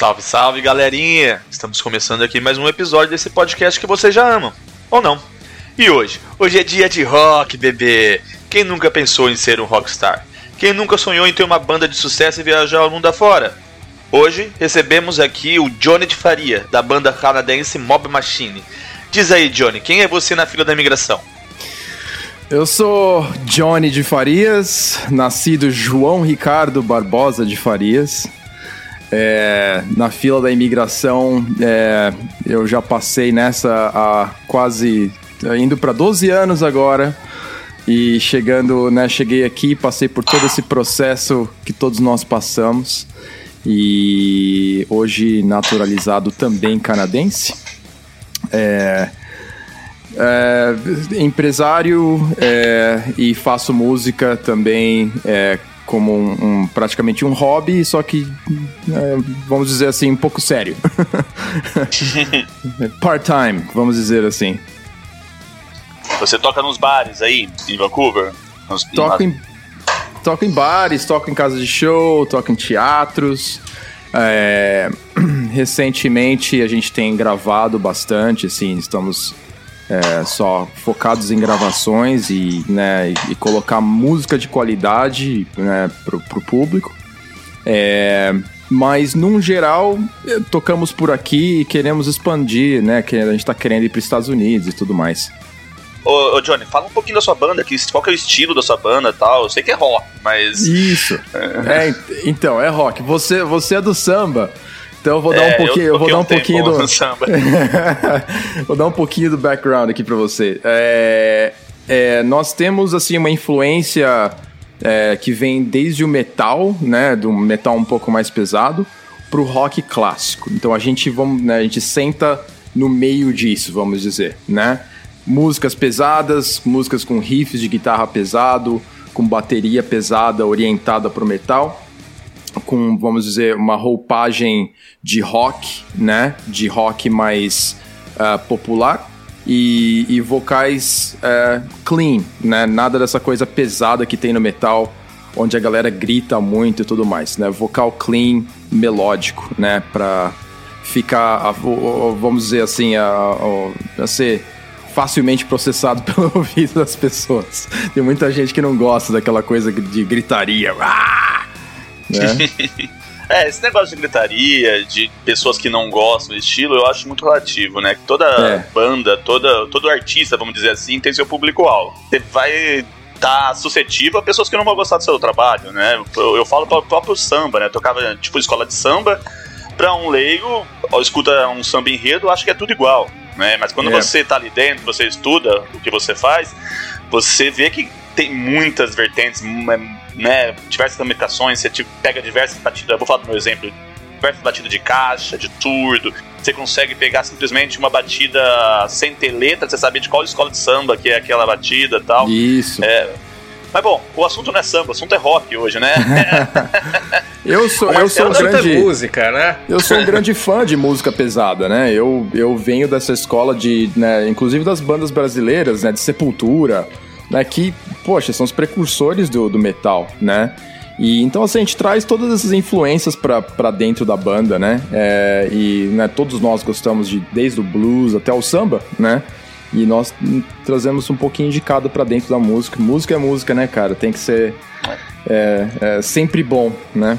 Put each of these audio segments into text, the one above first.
Salve, salve, galerinha! Estamos começando aqui mais um episódio desse podcast que vocês já amam, ou não. E hoje? Hoje é dia de rock, bebê! Quem nunca pensou em ser um rockstar? Quem nunca sonhou em ter uma banda de sucesso e viajar ao mundo afora? Hoje recebemos aqui o Johnny de Faria, da banda canadense Mob Machine. Diz aí, Johnny, quem é você na fila da imigração? Eu sou Johnny de Farias, nascido João Ricardo Barbosa de Farias. É, na fila da imigração, é, eu já passei nessa há quase indo para 12 anos agora. E chegando, né, cheguei aqui, passei por todo esse processo que todos nós passamos. E hoje naturalizado também canadense. É, é, empresário é, e faço música também é, como um, um, praticamente um hobby, só que é, vamos dizer assim um pouco sério, part-time, vamos dizer assim. Você toca nos bares aí em Vancouver? Nos, toco, em, toco em bares, toco em casas de show, toco em teatros. É, recentemente a gente tem gravado bastante, assim, estamos é, só focados em gravações e, né, e, colocar música de qualidade né, pro, pro público. É, mas, num geral, é, tocamos por aqui e queremos expandir, né? Que a gente está querendo ir para os Estados Unidos e tudo mais. Ô, ô, Johnny, fala um pouquinho da sua banda, que, qual que é o estilo da sua banda e tal. Eu sei que é rock, mas. Isso. é, então, é rock. Você, você é do samba. Então eu vou dar é, um pouquinho, eu, eu vou dar um pouquinho do vou dar um pouquinho do background aqui para você. É, é, nós temos assim uma influência é, que vem desde o metal, né, do metal um pouco mais pesado, pro rock clássico. Então a gente vamos, né, a gente senta no meio disso, vamos dizer, né? Músicas pesadas, músicas com riffs de guitarra pesado, com bateria pesada orientada pro metal com, vamos dizer, uma roupagem de rock, né? De rock mais uh, popular. E, e vocais uh, clean, né? Nada dessa coisa pesada que tem no metal, onde a galera grita muito e tudo mais, né? Vocal clean, melódico, né? Pra ficar, vamos dizer assim, a, a, a ser facilmente processado pelo ouvido das pessoas. Tem muita gente que não gosta daquela coisa de gritaria. Ah! Né? é, esse negócio de gritaria, de pessoas que não gostam do estilo, eu acho muito relativo, né? Toda é. banda, toda, todo artista, vamos dizer assim, tem seu público-alvo. Você vai tá suscetível a pessoas que não vão gostar do seu trabalho, né? Eu, eu falo para o próprio samba, né? Eu tocava tipo escola de samba, para um leigo, ou escuta um samba enredo, acho que é tudo igual, né? Mas quando é. você tá ali dentro, você estuda o que você faz, você vê que tem muitas vertentes, né, diversas limitações, você tipo, pega diversas batidas, vou falar do meu exemplo, diversas batidas de caixa, de turdo, você consegue pegar simplesmente uma batida sem ter letra, você saber de qual escola de samba que é aquela batida e tal. Isso. É, mas bom, o assunto não é samba, o assunto é rock hoje, né? eu sou, eu sou um grande música, né? Eu sou um grande fã de música pesada, né? Eu, eu venho dessa escola de, né, inclusive das bandas brasileiras, né, de Sepultura, né, que, poxa, são os precursores do, do metal, né? E então assim, a gente traz todas essas influências para dentro da banda, né? É, e né, todos nós gostamos de desde o blues até o samba, né? E nós trazemos um pouquinho de cada para dentro da música. Música é música, né, cara? Tem que ser é, é, sempre bom, né?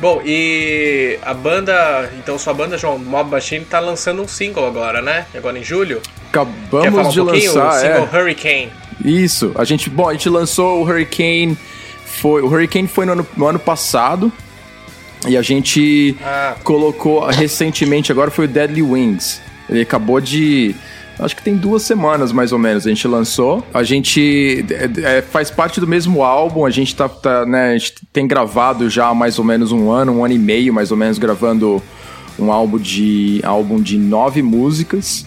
Bom, e a banda, então sua banda, João, Mob Machine, tá lançando um single agora, né? Agora em julho. Acabamos de um lançar, o single é. Hurricane. Isso. A gente, bom, a gente lançou o Hurricane. Foi, o Hurricane foi no ano, no ano passado. E a gente ah. colocou recentemente, agora foi o Deadly Wings. Ele acabou de. Acho que tem duas semanas mais ou menos. A gente lançou. A gente é, é, faz parte do mesmo álbum. A gente tá, tá, né? A gente tem gravado já há mais ou menos um ano, um ano e meio, mais ou menos, gravando um álbum de álbum de nove músicas.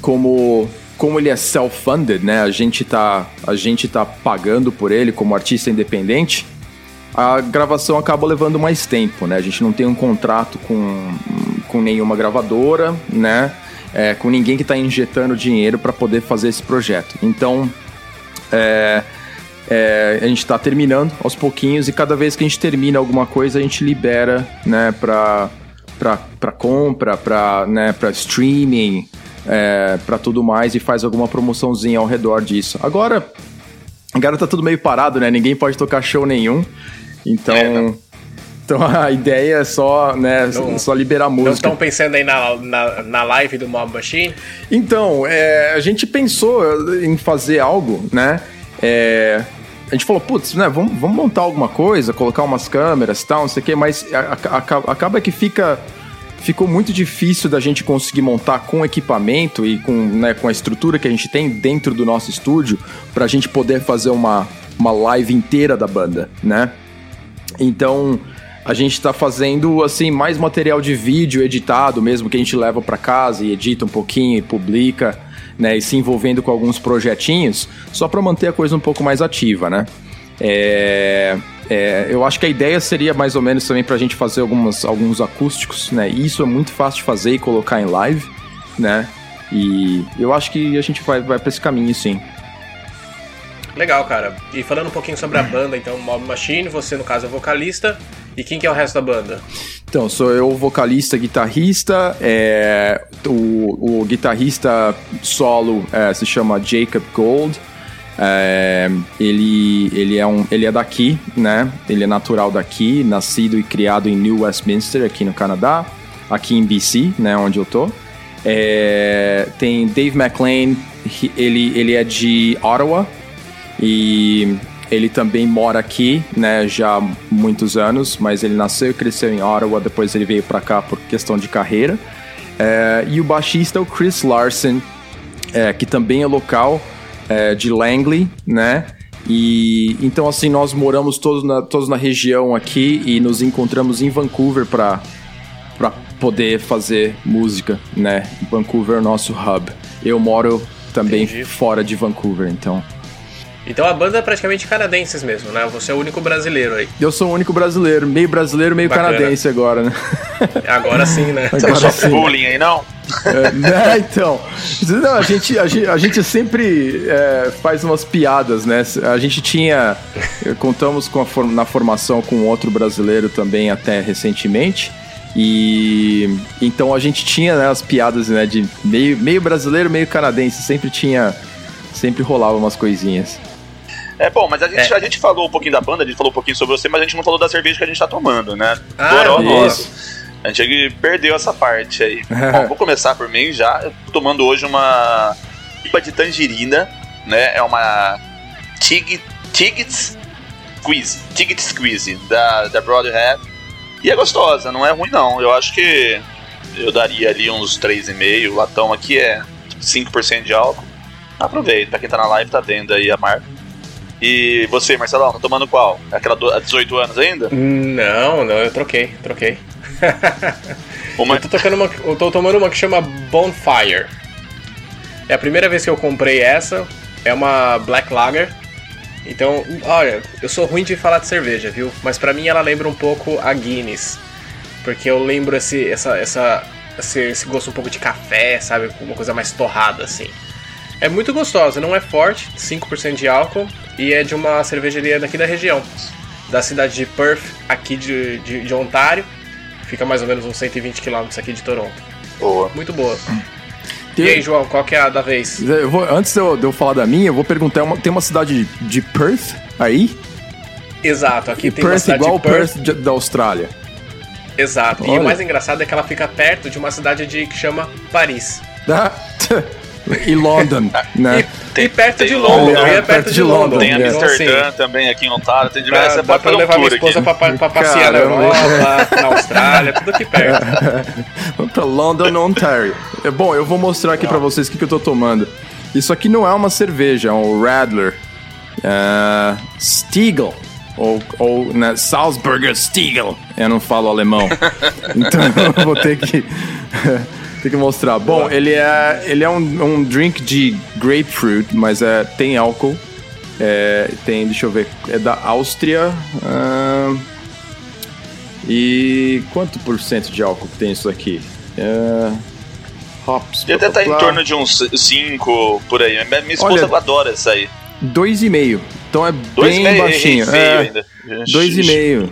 Como como ele é self-funded, né? A gente tá a gente tá pagando por ele como artista independente a gravação acaba levando mais tempo, né? A gente não tem um contrato com, com nenhuma gravadora, né? É, com ninguém que está injetando dinheiro para poder fazer esse projeto. Então, é, é, a gente está terminando aos pouquinhos e cada vez que a gente termina alguma coisa, a gente libera, né, para compra, para né, para streaming, é, para tudo mais e faz alguma promoçãozinha ao redor disso. Agora, agora tá tudo meio parado, né? Ninguém pode tocar show nenhum. Então, é, então a ideia é só, né, não, só liberar música. Não estão pensando aí na, na, na, live do Mob Machine? Então, é, a gente pensou em fazer algo, né? É, a gente falou, putz, né, vamos, vamos montar alguma coisa, colocar umas câmeras e tal, não sei o quê, mas a, a, acaba que fica ficou muito difícil da gente conseguir montar com equipamento e com, né, com a estrutura que a gente tem dentro do nosso estúdio para a gente poder fazer uma, uma live inteira da banda, né? Então, a gente está fazendo assim mais material de vídeo editado mesmo que a gente leva para casa e edita um pouquinho e publica, né, e se envolvendo com alguns projetinhos, só para manter a coisa um pouco mais ativa, né? É, é, eu acho que a ideia seria mais ou menos também para a gente fazer algumas, alguns acústicos, né? E isso é muito fácil de fazer e colocar em live, né? E eu acho que a gente vai, vai para esse caminho, sim. Legal, cara. E falando um pouquinho sobre a banda, então, Mob Machine, você no caso é vocalista. E quem que é o resto da banda? Então, sou eu vocalista, guitarrista. É, o, o guitarrista solo é, se chama Jacob Gold. É, ele, ele, é um, ele é daqui, né? Ele é natural daqui, nascido e criado em New Westminster, aqui no Canadá, aqui em BC, né? Onde eu tô. É, tem Dave McLean, ele, ele é de Ottawa, e ele também mora aqui, né, já há muitos anos, mas ele nasceu e cresceu em Ottawa, depois ele veio para cá por questão de carreira. É, e o baixista é o Chris Larson, é, que também é local é, de Langley, né? E então assim nós moramos todos na, todos na região aqui e nos encontramos em Vancouver para para poder fazer música, né? Vancouver é o nosso hub. Eu moro também Entendi. fora de Vancouver, então então a banda é praticamente canadenses mesmo, né? Você é o único brasileiro aí. Eu sou o único brasileiro, meio brasileiro, meio Bacana. canadense agora, né? Agora sim, né? Agora Você sofre bullying aí, não? É, né, então. Não, a gente, a gente, a gente sempre é, faz umas piadas, né? A gente tinha. Contamos com a, na formação com outro brasileiro também até recentemente. E então a gente tinha né, as piadas né, de meio, meio brasileiro, meio canadense. Sempre tinha. Sempre rolava umas coisinhas. É bom, mas a gente, é. a gente falou um pouquinho da banda, a gente falou um pouquinho sobre você, mas a gente não falou da cerveja que a gente tá tomando, né? Ah, Doró nosso. A gente perdeu essa parte aí. bom, vou começar por mim já. Eu tô tomando hoje uma pipa de tangerina, né? É uma Tig, Tigits Squeeze, Tigit Squeeze da, da Broadhead. E é gostosa, não é ruim não. Eu acho que eu daria ali uns 3,5. O latão aqui é 5% de álcool. Aproveita, pra quem tá na live tá vendo aí a marca. E você, Marcelão, tá tomando qual? Aquela há 18 anos ainda? Não, não, eu troquei, troquei. Uma... eu, tô tocando uma, eu tô tomando uma que chama Bonfire. É a primeira vez que eu comprei essa. É uma Black Lager. Então, olha, eu sou ruim de falar de cerveja, viu? Mas para mim ela lembra um pouco a Guinness. Porque eu lembro esse, essa, essa, esse, esse gosto um pouco de café, sabe? Uma coisa mais torrada, assim. É muito gostosa, não é forte, 5% de álcool, e é de uma cervejaria daqui da região, da cidade de Perth, aqui de, de, de Ontário. Fica mais ou menos uns 120 km aqui de Toronto. Boa. Muito boa. Tem... E aí, João, qual que é a da vez? Eu vou, antes de eu, de eu, falar da minha, eu vou perguntar: uma, tem uma cidade de Perth aí? Exato, aqui e tem Perth uma cidade igual de Perth, Perth da Austrália. Exato. Olha. E o mais engraçado é que ela fica perto de uma cidade de, que chama Paris. Ah, e London, né? tem, e perto de Londres. London, é, perto, de Londres. Tem Amsterdã assim, também aqui em Ontário. Tem diversas. Dá, dá pra levar minha esposa pra, pra, passear na Europa, na Austrália, tudo aqui perto. Vamos pra London, Ontário. É, bom, eu vou mostrar aqui pra vocês o que, que eu tô tomando. Isso aqui não é uma cerveja, é um Radler. Uh, Stiegel. Ou, ou né, Salzburger Stiegel. Eu não falo alemão. então eu vou ter que. Tem que mostrar. Bom, ele é, ele é um, um drink de grapefruit, mas é, tem álcool. É, tem, deixa eu ver, é da Áustria. Uh, e quanto por cento de álcool tem isso aqui? É, hops. Deve estar em torno de uns 5 por aí. Minha esposa Olha, adora isso aí. 2,5. Então é dois bem meio, baixinho. É, ainda. 2,5.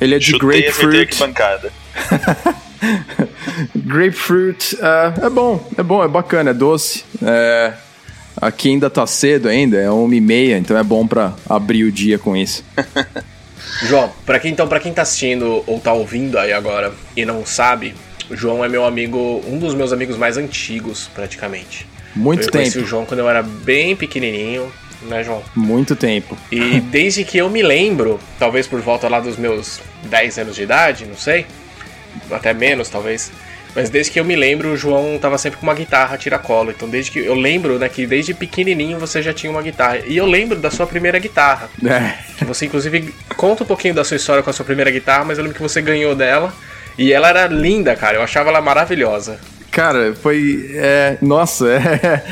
Ele é de Chutei grapefruit. bancada. grapefruit uh, é bom, é bom, é bacana, é doce. É, aqui ainda tá cedo ainda, é uma e meia, então é bom para abrir o dia com isso. João, para quem então para quem tá assistindo ou tá ouvindo aí agora e não sabe, o João é meu amigo, um dos meus amigos mais antigos, praticamente. Muito eu tempo. Eu conheci o João quando eu era bem pequenininho, né, João? Muito tempo. E desde que eu me lembro, talvez por volta lá dos meus 10 anos de idade, não sei, até menos talvez, mas desde que eu me lembro, o João tava sempre com uma guitarra tiracolo. Então desde que eu lembro, né, que desde pequenininho você já tinha uma guitarra. E eu lembro da sua primeira guitarra. É. Você inclusive conta um pouquinho da sua história com a sua primeira guitarra, mas eu lembro que você ganhou dela e ela era linda, cara. Eu achava ela maravilhosa. Cara, foi. É, nossa, é,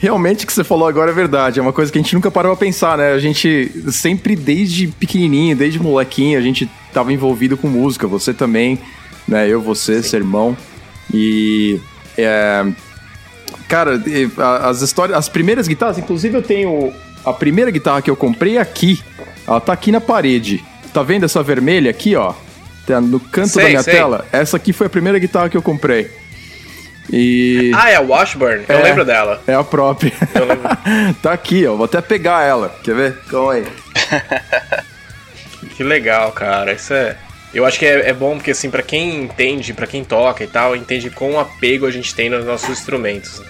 realmente o que você falou agora é verdade. É uma coisa que a gente nunca parou a pensar, né? A gente sempre, desde pequenininho, desde molequinho, a gente tava envolvido com música. Você também, né? Eu, você, Sim. seu irmão. E. É, cara, as histórias. As primeiras guitarras, inclusive eu tenho. A primeira guitarra que eu comprei aqui. Ela tá aqui na parede. Tá vendo essa vermelha aqui, ó? Tá no canto sei, da minha sei. tela. Essa aqui foi a primeira guitarra que eu comprei. E. Ah, é a Washburn? Eu é, lembro dela. É a própria. Eu lembro. tá aqui, ó. Vou até pegar ela. Quer ver? Calma aí. que legal, cara. Isso é. Eu acho que é, é bom porque, assim, para quem entende, para quem toca e tal, entende quão apego a gente tem nos nossos instrumentos.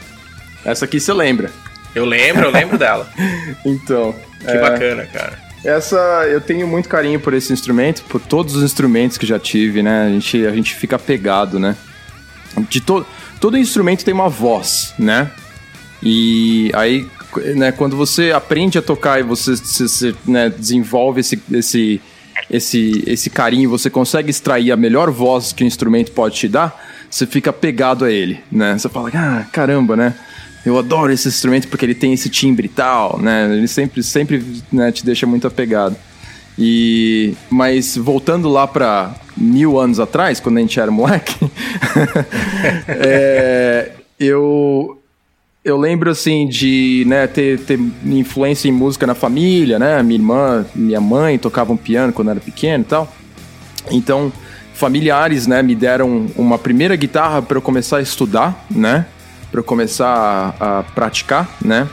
Essa aqui você lembra? Eu lembro, eu lembro dela. então. Que é... bacana, cara. Essa, eu tenho muito carinho por esse instrumento, por todos os instrumentos que já tive, né? A gente, a gente fica apegado, né? De to, todo instrumento tem uma voz, né? E aí, né, quando você aprende a tocar e você, você, você né, desenvolve esse, esse esse, esse carinho, você consegue extrair a melhor voz que o instrumento pode te dar, você fica pegado a ele, né? Você fala, ah, caramba, né? Eu adoro esse instrumento porque ele tem esse timbre e tal, né? Ele sempre, sempre né, te deixa muito apegado. E mas voltando lá para mil anos atrás, quando a gente era moleque, é, eu eu lembro, assim, de né, ter, ter influência em música na família, né? Minha irmã, minha mãe tocavam piano quando era pequeno e tal. Então, familiares, né, me deram uma primeira guitarra para eu começar a estudar, né? Para eu começar a, a, praticar, né?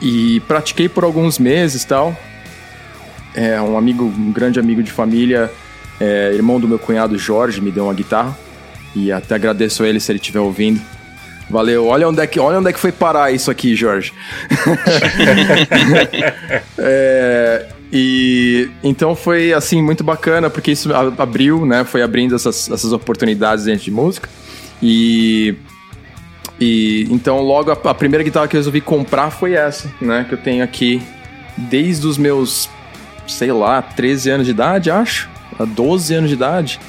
E pratiquei por alguns meses tal. É, um amigo, um grande amigo de família, é, irmão do meu cunhado Jorge, me deu uma guitarra. E até agradeço a ele se ele estiver ouvindo. Valeu. Olha onde é que, olha onde é que foi parar isso aqui, Jorge. é, e então foi assim muito bacana porque isso abriu, né? Foi abrindo essas, essas oportunidades dentro de música. E e então logo a, a, primeira guitarra que eu resolvi comprar foi essa, né? Que eu tenho aqui desde os meus, sei lá, 13 anos de idade, acho. A 12 anos de idade.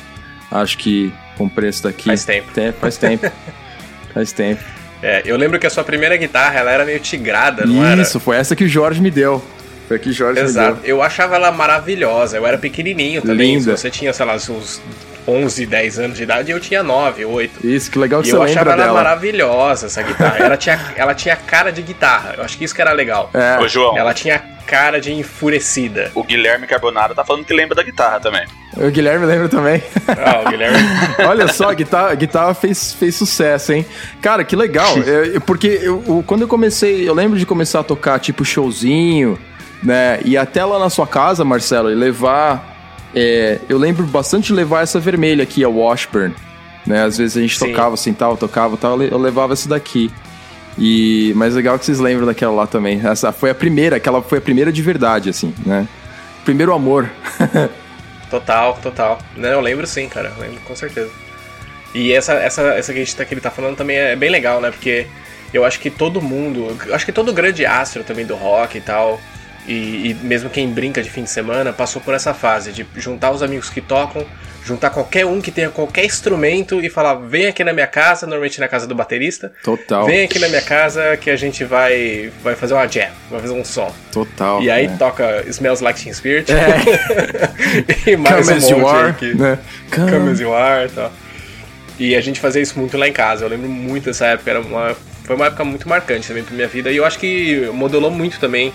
Acho que comprei essa daqui. Faz tempo. faz tempo. Faz tempo. É, eu lembro que a sua primeira guitarra, ela era meio tigrada, não Isso, era? Isso, foi essa que o Jorge me deu. Foi a que o Jorge Exato. me deu. Eu achava ela maravilhosa. Eu era pequenininho também. Linda. Você tinha, sei lá, uns 11, 10 anos de idade, eu tinha 9, 8. Isso, que legal que e você lembra dela. eu achava ela maravilhosa, essa guitarra. ela, tinha, ela tinha cara de guitarra. Eu acho que isso que era legal. É. Ô, João. Ela tinha cara de enfurecida. O Guilherme Carbonara tá falando que lembra da guitarra também. O Guilherme lembra também. Ah, o Guilherme. Olha só, a guitarra, a guitarra fez, fez sucesso, hein? Cara, que legal. É, porque eu, quando eu comecei, eu lembro de começar a tocar tipo showzinho, né? E até lá na sua casa, Marcelo, e levar. É, eu lembro bastante de levar essa vermelha aqui, a Washburn. Né? Às vezes a gente Sim. tocava, sentava, tocava tal, eu levava essa daqui. E mas legal que vocês lembram daquela lá também. Essa foi a primeira, aquela foi a primeira de verdade, assim, né? Primeiro amor. total, total. Não, eu lembro sim, cara. Eu lembro com certeza. E essa, essa, essa que, a gente tá, que ele tá falando também é bem legal, né? Porque eu acho que todo mundo, acho que todo grande astro também do rock e tal, e, e, mesmo quem brinca de fim de semana, passou por essa fase de juntar os amigos que tocam, juntar qualquer um que tenha qualquer instrumento e falar: vem aqui na minha casa, normalmente na casa do baterista. Total. Vem aqui na minha casa que a gente vai, vai fazer uma jam, vai fazer um som. Total. E aí é. toca Smells Like Teen Spirit. É. e mais Come um monte aqui. Né? Come. Come as you are e tal. E a gente fazia isso muito lá em casa. Eu lembro muito dessa época, era uma, foi uma época muito marcante também pra minha vida. E eu acho que modelou muito também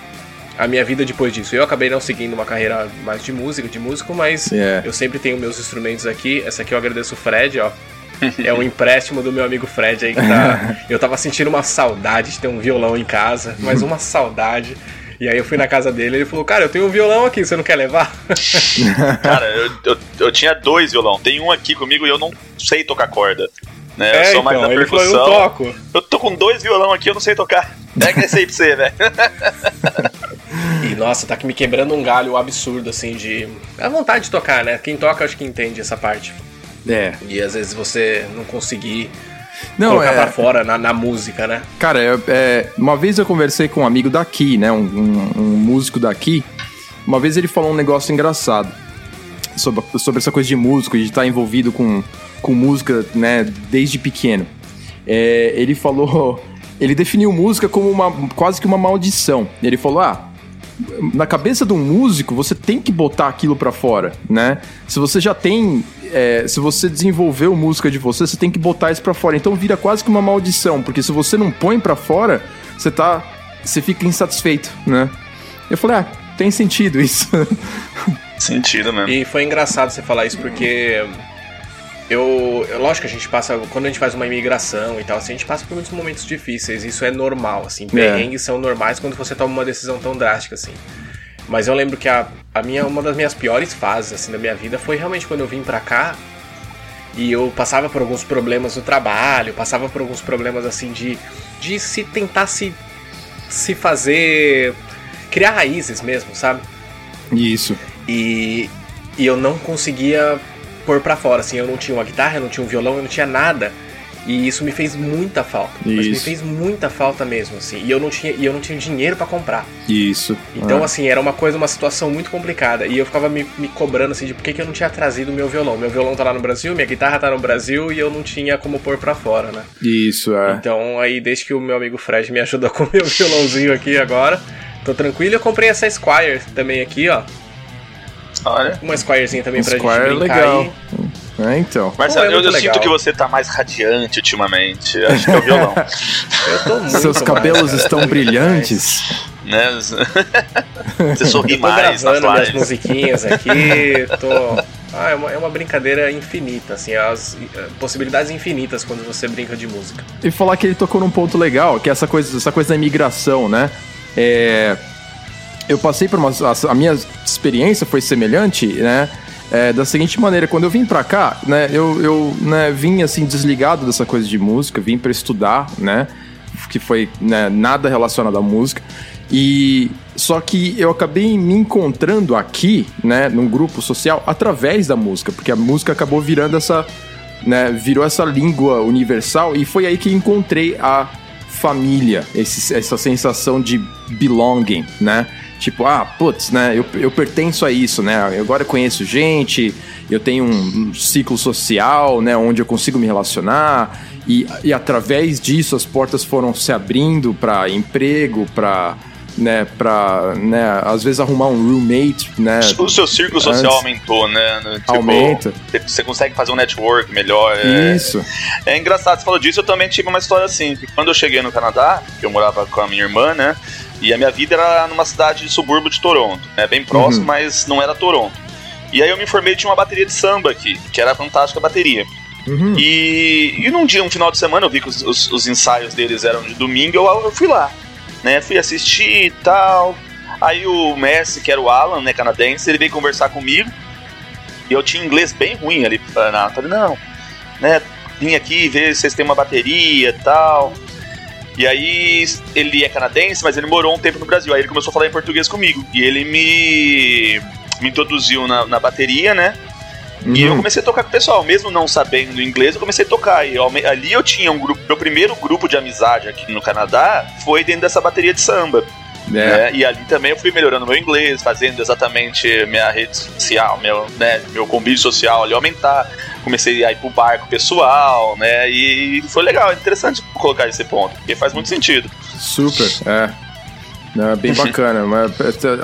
a minha vida depois disso. Eu acabei não seguindo uma carreira mais de música, de músico, mas yeah. eu sempre tenho meus instrumentos aqui. Essa aqui eu agradeço o Fred, ó. É um empréstimo do meu amigo Fred aí que tá. Eu tava sentindo uma saudade de ter um violão em casa, mas uma saudade. E aí eu fui na casa dele e ele falou, cara, eu tenho um violão aqui, você não quer levar? cara, eu, eu, eu, tinha dois violão. Tem um aqui comigo e eu não sei tocar corda. Né? É, eu sou mais então, da percussão. Falou, eu toco. Eu tô com dois violão aqui, eu não sei tocar. É que sei pra você, velho. E nossa, tá me quebrando um galho absurdo, assim, de. A vontade de tocar, né? Quem toca acho que entende essa parte. É. E às vezes você não conseguir não, colocar é... pra fora na, na música, né? Cara, é, é, uma vez eu conversei com um amigo daqui, né? Um, um, um, músico daqui. Uma vez ele falou um negócio engraçado sobre, sobre essa coisa de músico, de estar envolvido com, com música, né? Desde pequeno. É, ele falou. Ele definiu música como uma quase que uma maldição. Ele falou: ah, na cabeça de um músico, você tem que botar aquilo para fora, né? Se você já tem, é, se você desenvolveu música de você, você tem que botar isso para fora. Então vira quase que uma maldição, porque se você não põe para fora, você tá, você fica insatisfeito, né? Eu falei, ah, tem sentido isso. Sentido mesmo. E foi engraçado você falar isso porque eu, lógico que a gente passa, quando a gente faz uma imigração e tal, assim, a gente passa por muitos momentos difíceis, isso é normal, assim, é. perrengues é. são normais quando você toma uma decisão tão drástica, assim. Mas eu lembro que a, a minha, uma das minhas piores fases, assim, da minha vida foi realmente quando eu vim pra cá e eu passava por alguns problemas no trabalho, passava por alguns problemas, assim, de, de se tentar se, se fazer, criar raízes mesmo, sabe? Isso. E, e eu não conseguia pôr para fora, assim, eu não tinha uma guitarra, eu não tinha um violão, eu não tinha nada. E isso me fez muita falta. Isso. Mas me fez muita falta mesmo, assim. E eu não tinha, e eu não tinha dinheiro para comprar. Isso. Então, ah. assim, era uma coisa, uma situação muito complicada. E eu ficava me, me cobrando, assim, de por que, que eu não tinha trazido o meu violão. Meu violão tá lá no Brasil, minha guitarra tá no Brasil e eu não tinha como pôr para fora, né? Isso, é. Então, aí, desde que o meu amigo Fred me ajudou com o meu violãozinho aqui agora, tô tranquilo. Eu comprei essa Squire também aqui, ó. Olha. Uma Squirezinha também pra Squire gente brincar legal. aí. É, então. Mas Pô, é eu, eu sinto que você tá mais radiante ultimamente. Acho que é o violão. eu tô muito Seus cabelos estão brilhantes. Né? Você sorri eu tô mais gravando nas minhas musiquinhas aqui. Tô... Ah, é uma, é uma brincadeira infinita, assim, as eh, possibilidades infinitas quando você brinca de música. E falar que ele tocou num ponto legal, que é essa coisa, essa coisa da imigração, né? É, eu passei por uma. A, minha experiência foi semelhante, né? É, da seguinte maneira, quando eu vim pra cá, né, eu, eu né, vim assim desligado dessa coisa de música, vim para estudar, né, que foi né, nada relacionado à música. E só que eu acabei me encontrando aqui, né, num grupo social através da música, porque a música acabou virando essa, né, virou essa língua universal e foi aí que encontrei a família, esse, essa sensação de belonging, né? Tipo, ah, putz, né? Eu, eu pertenço a isso, né? Agora eu conheço gente, eu tenho um, ciclo social, né? Onde eu consigo me relacionar. E, e através disso as portas foram se abrindo para emprego, para né, pra, né, às vezes arrumar um roommate, né. O seu círculo social aumentou, né? Tipo, Aumenta. Você consegue fazer um network melhor. É, Isso. É engraçado, você falou disso, eu também tive uma história assim, que quando eu cheguei no Canadá, eu morava com a minha irmã, né, e a minha vida era numa cidade de subúrbio de Toronto, né? Bem próximo, uhum. mas não era Toronto. E aí eu me informei de uma bateria de samba aqui, que era fantástica bateria. Uhum. E, e num dia, um final de semana, eu vi que os, os, os ensaios deles eram de domingo, eu, eu, fui lá, né? Fui assistir e tal. Aí o Messi, que era o Alan, né, canadense, ele veio conversar comigo. E eu tinha inglês bem ruim ali. Falei, não, né? Vim aqui ver se vocês têm uma bateria e tal. E aí ele é canadense, mas ele morou um tempo no Brasil. Aí ele começou a falar em português comigo. E ele me, me introduziu na, na bateria, né? Uhum. E eu uhum. comecei a tocar com o pessoal, mesmo não sabendo inglês, eu comecei a tocar. E eu, ali eu tinha um grupo, meu primeiro grupo de amizade aqui no Canadá foi dentro dessa bateria de samba. É. Né? E ali também eu fui melhorando meu inglês, fazendo exatamente minha rede social, meu, né, meu convívio social ali aumentar. Comecei a ir pro barco pessoal, né? E foi legal, interessante colocar esse ponto, porque faz muito sentido. Super, é. É bem bacana,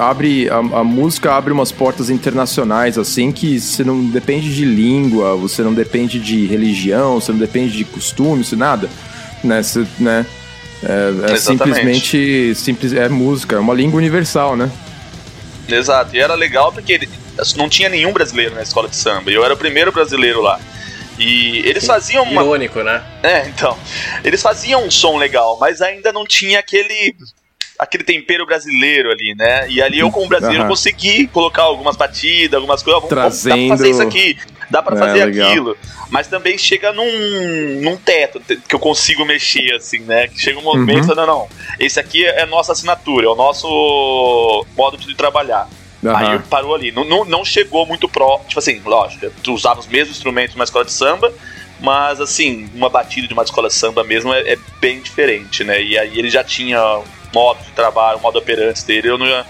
abre a, a, música abre umas portas internacionais assim que você não depende de língua, você não depende de religião, você não depende de costumes, nada, né? Você, né? É, é simplesmente simples, é música, é uma língua universal, né? Exato, e era legal porque não tinha nenhum brasileiro na escola de samba, eu era o primeiro brasileiro lá. E eles faziam uma. Irônico, né? É, então. Eles faziam um som legal, mas ainda não tinha aquele aquele tempero brasileiro ali, né? E ali eu, como brasileiro, uhum. consegui colocar algumas batidas, algumas coisas. Vamos, Trazendo... dá pra fazer isso aqui, dá pra é, fazer legal. aquilo. Mas também chega num, num teto que eu consigo mexer, assim, né? Que chega um momento, uhum. não, não, esse aqui é a nossa assinatura, é o nosso modo de trabalhar. Uhum. Aí parou ali. Não, não, não chegou muito pró. Tipo assim, lógico, tu usava os mesmos instrumentos numa escola de samba, mas assim, uma batida de uma escola de samba mesmo é, é, bem diferente, né? E aí ele já tinha modo de trabalho, modo operante dele, eu não ia...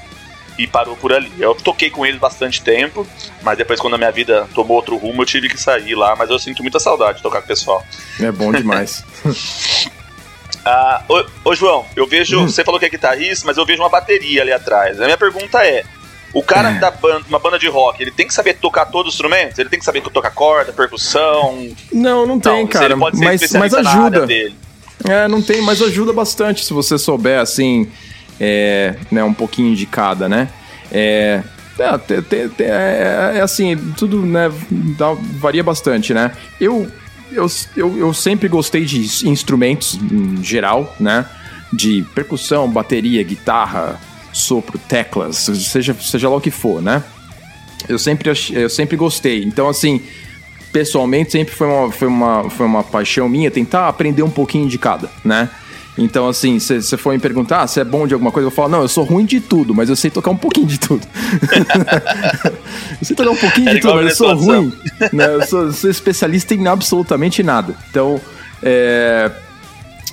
E parou por ali. Eu toquei com ele bastante tempo, mas depois, quando a minha vida tomou outro rumo, eu tive que sair lá. Mas eu sinto muita saudade de tocar com o pessoal. É bom demais. ah, ô, ô, João, eu vejo. Hum. Você falou que é guitarrista, mas eu vejo uma bateria ali atrás. A minha pergunta é: o cara é. da banda, uma banda de rock, ele tem que saber tocar todos os instrumentos? Ele tem que saber tocar corda, percussão? Não, não tem, então, cara. mas, mas ajuda. É, não tem, mas ajuda bastante se você souber, assim, é, né, um pouquinho de cada, né? É, é, é, é, é assim, tudo né, dá, varia bastante, né? Eu, eu, eu, eu sempre gostei de instrumentos em geral, né? De percussão, bateria, guitarra, sopro, teclas, seja, seja lá o que for, né? Eu sempre, eu sempre gostei. Então, assim, pessoalmente sempre foi uma, foi uma, foi uma paixão minha tentar aprender um pouquinho de cada, né? Então, assim, se você for me perguntar se é bom de alguma coisa, eu falo, não, eu sou ruim de tudo, mas eu sei tocar um pouquinho de tudo. eu sei tocar um pouquinho é de tudo, mas eu sou ruim. Né? Eu sou, sou, especialista em absolutamente nada. Então, é...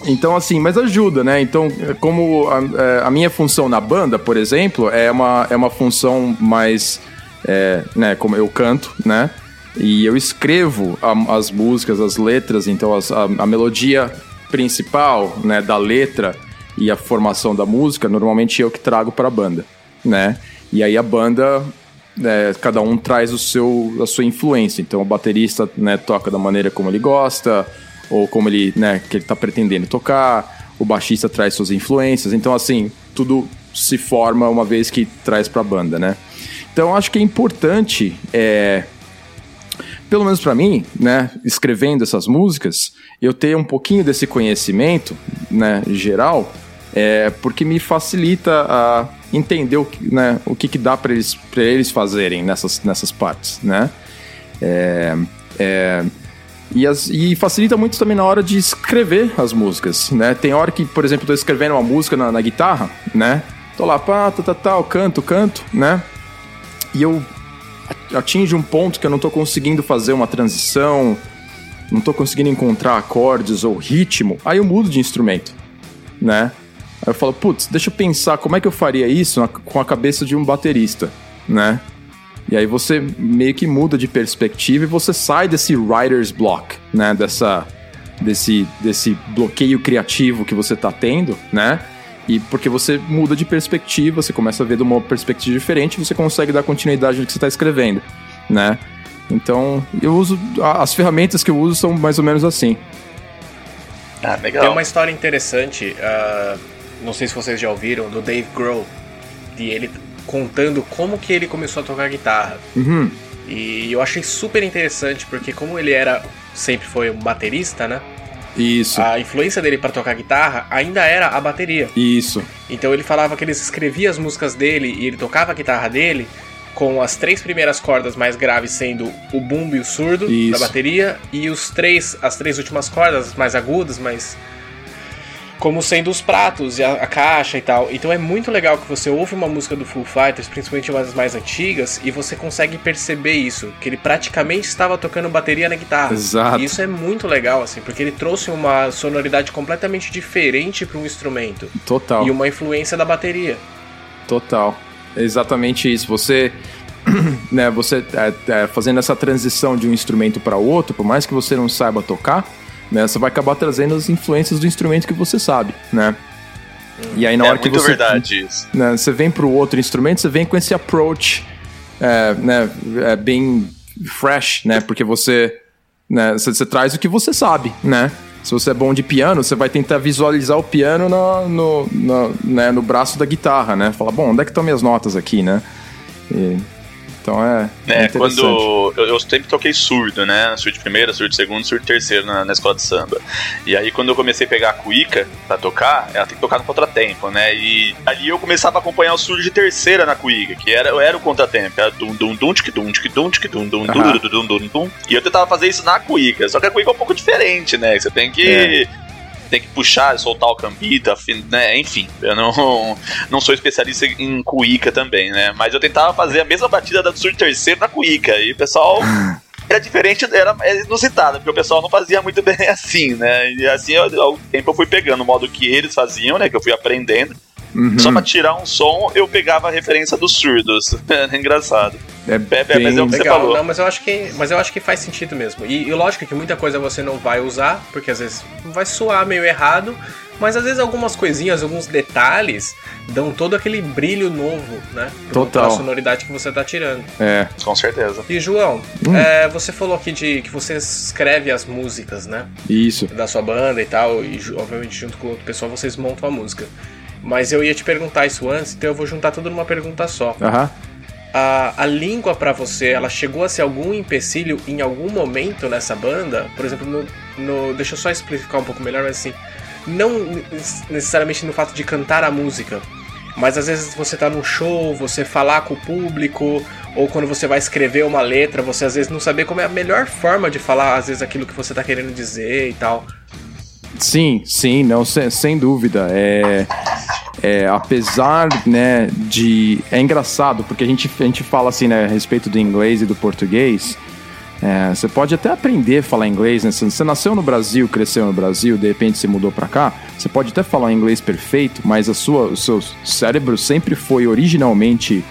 Então, assim, mas ajuda, né? Então, como a, é, a, minha função na banda, por exemplo, é uma, é uma função mais, é, né, como eu canto, né? E eu escrevo a, as músicas, as letras, então as, a, a, melodia principal, né, da letra e a formação da música, normalmente eu que trago para a banda, né? E aí a banda, é, cada um traz o seu, a sua influência. Então o baterista, né, toca da maneira como ele gosta ou como ele, né, que ele está pretendendo tocar. O baixista traz suas influências. Então assim, tudo se forma uma vez que traz para a banda, né? Então acho que é importante é, pelo menos para mim, né, escrevendo essas músicas, eu ter um pouquinho desse conhecimento, né, geral, é, porque me facilita a entender o, né, o que, que dá para eles, eles fazerem nessas, nessas partes, né? É, é, e, as, e, facilita muito também na hora de escrever as músicas, né? Tem hora que, por exemplo, eu tô escrevendo uma música na, na guitarra, né? Tô lá, pá, tá, tá, tá, canto, canto, né? E eu atinge um ponto que eu não estou conseguindo fazer uma transição, não estou conseguindo encontrar acordes ou ritmo, aí eu mudo de instrumento, né? Aí eu falo, putz, deixa eu pensar como é que eu faria isso na, com a cabeça de um baterista, né? E aí você meio que muda de perspectiva e você sai desse writer's block, né? Dessa, desse, desse bloqueio criativo que você está tendo, né? E porque você muda de perspectiva, você começa a ver de uma perspectiva diferente, você consegue dar continuidade no que você está escrevendo, né? Então, eu uso. As ferramentas que eu uso são mais ou menos assim. Ah, legal. Tem uma história interessante, uh, não sei se vocês já ouviram, do Dave Grohl, de ele contando como que ele começou a tocar guitarra. Uhum. E eu achei super interessante, porque como ele era sempre foi um baterista, né? Isso. A influência dele para tocar guitarra ainda era a bateria. Isso. Então ele falava que ele escrevia as músicas dele e ele tocava a guitarra dele com as três primeiras cordas mais graves sendo o bumbo e o surdo Isso. da bateria e os três as três últimas cordas mais agudas, mais como sendo os pratos e a, a, caixa e tal. Então é muito legal que você ouve uma música do Foo Fighters, principalmente umas mais antigas, e você consegue perceber isso, que ele praticamente estava tocando bateria na guitarra. Exato. E isso é muito legal, assim, porque ele trouxe uma sonoridade completamente diferente para um instrumento. Total. E uma influência da bateria. Total. É exatamente isso. Você né, você é, é, fazendo essa transição de um instrumento para outro, por mais que você não saiba tocar, né, você vai acabar trazendo as influências do instrumento que você sabe, né? E aí na é hora que você, verdade isso. Né, você vem para o outro instrumento, você vem com esse approach, é, né, é bem fresh, né? Porque você, né, você, você traz o que você sabe, né? Se você é bom de piano, você vai tentar visualizar o piano no, no, no, né, no braço da guitarra, né? Fala, bom, onde é que estão minhas notas aqui, né? E então é. É, é quando. Eu, eu, sempre toquei surdo, né? Surdo de primeira, surdo de segundo, surdo terceiro na, na, escola de samba. E aí quando eu comecei a pegar a cuíca pra tocar, ela tem que tocar no contratempo, né? E ali eu começava a acompanhar o surdo de terceira na cuíca, que era, era o contratempo. Era dum dum dum tic dum tic dum tic dum dum dum dum dum dum. E eu tentava fazer isso na cuíca. Só que a cuíca é um pouco diferente, né? Você tem que. É tem que puxar, soltar o cambita, né? Enfim, eu não, não sou especialista em cuíca também, né? Mas eu tentava fazer a mesma batida da Sur terceiro na cuíca. E o pessoal era diferente, era inusitado, porque o pessoal não fazia muito bem assim, né? E assim, ao tempo eu fui pegando o modo que eles faziam, né? Que eu fui aprendendo. Uhum. Só pra tirar um som, eu pegava a referência dos surdos. É engraçado. É, é, mas é o que legal. você falou. Não, mas eu acho que, mas eu acho que faz sentido mesmo. E, e lógico que muita coisa você não vai usar, porque às vezes vai soar meio errado, mas às vezes algumas coisinhas, alguns detalhes dão todo aquele brilho novo, né? Total. Pra sonoridade que você tá tirando. É. Com certeza. E João, hum. é, você falou aqui de que você escreve as músicas, né? Isso. Da sua banda e tal, e obviamente junto com outro pessoal vocês montam a música. Mas eu ia te perguntar isso antes, então eu vou juntar tudo numa pergunta só. Aham. A, a língua para você, ela chegou a ser algum empecilho em algum momento nessa banda? Por exemplo, no, no, deixa eu só explicar um pouco melhor, mas assim, não necessariamente no fato de cantar a música, mas às vezes você tá num show, você falar com o público, ou quando você vai escrever uma letra, você às vezes não saber como é a melhor forma de falar, às vezes, aquilo que você tá querendo dizer e tal. Sim, sim, não, sem, sem dúvida. É, é, apesar, né, de... É engraçado, porque a gente, a gente fala assim, né, a respeito do inglês e do português, é, você pode até aprender a falar inglês, né? Você nasceu no Brasil, cresceu no Brasil, de repente você mudou para cá, você pode até falar inglês perfeito, mas a sua, o seu cérebro sempre foi originalmente,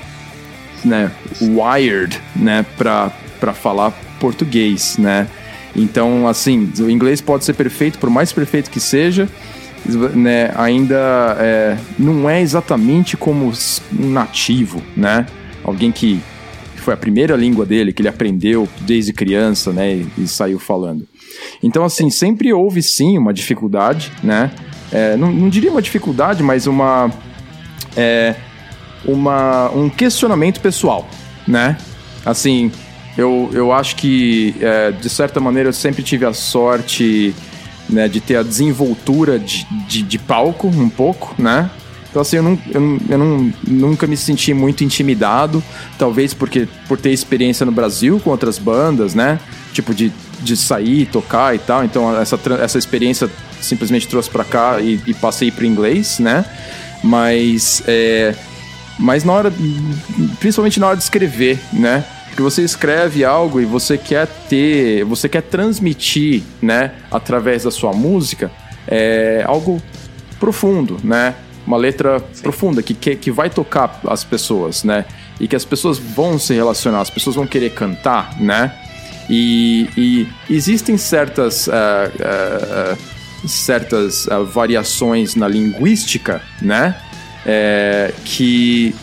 né, wired, né, para falar português, né? Então, assim, o inglês pode ser perfeito, por mais perfeito que seja, né, ainda é, não é exatamente como um nativo, né? Alguém que foi a primeira língua dele, que ele aprendeu desde criança, né, e, e saiu falando. Então, assim, sempre houve sim uma dificuldade, né? É, não, não, diria uma dificuldade, mas uma, é, uma um questionamento pessoal, né? Assim, eu, eu acho que, é, de certa maneira, eu sempre tive a sorte né, de ter a desenvoltura de, de, de palco um pouco, né? Então, assim, eu, não, eu, eu não, nunca me senti muito intimidado, talvez porque por ter experiência no Brasil com outras bandas, né? Tipo, de, de sair, tocar e tal. Então, essa, essa experiência simplesmente trouxe para cá e, e passei para inglês, né? Mas, é, mas na hora, principalmente na hora de escrever, né? Porque você escreve algo e você quer ter, você quer transmitir, né, através da sua música, é, algo profundo, né? Uma letra Sim. profunda que, que, que vai tocar as pessoas, né? E que as pessoas vão se relacionar, as pessoas vão querer cantar, né? E, e existem certas, uh, uh, uh, certas variações na linguística, né? É, que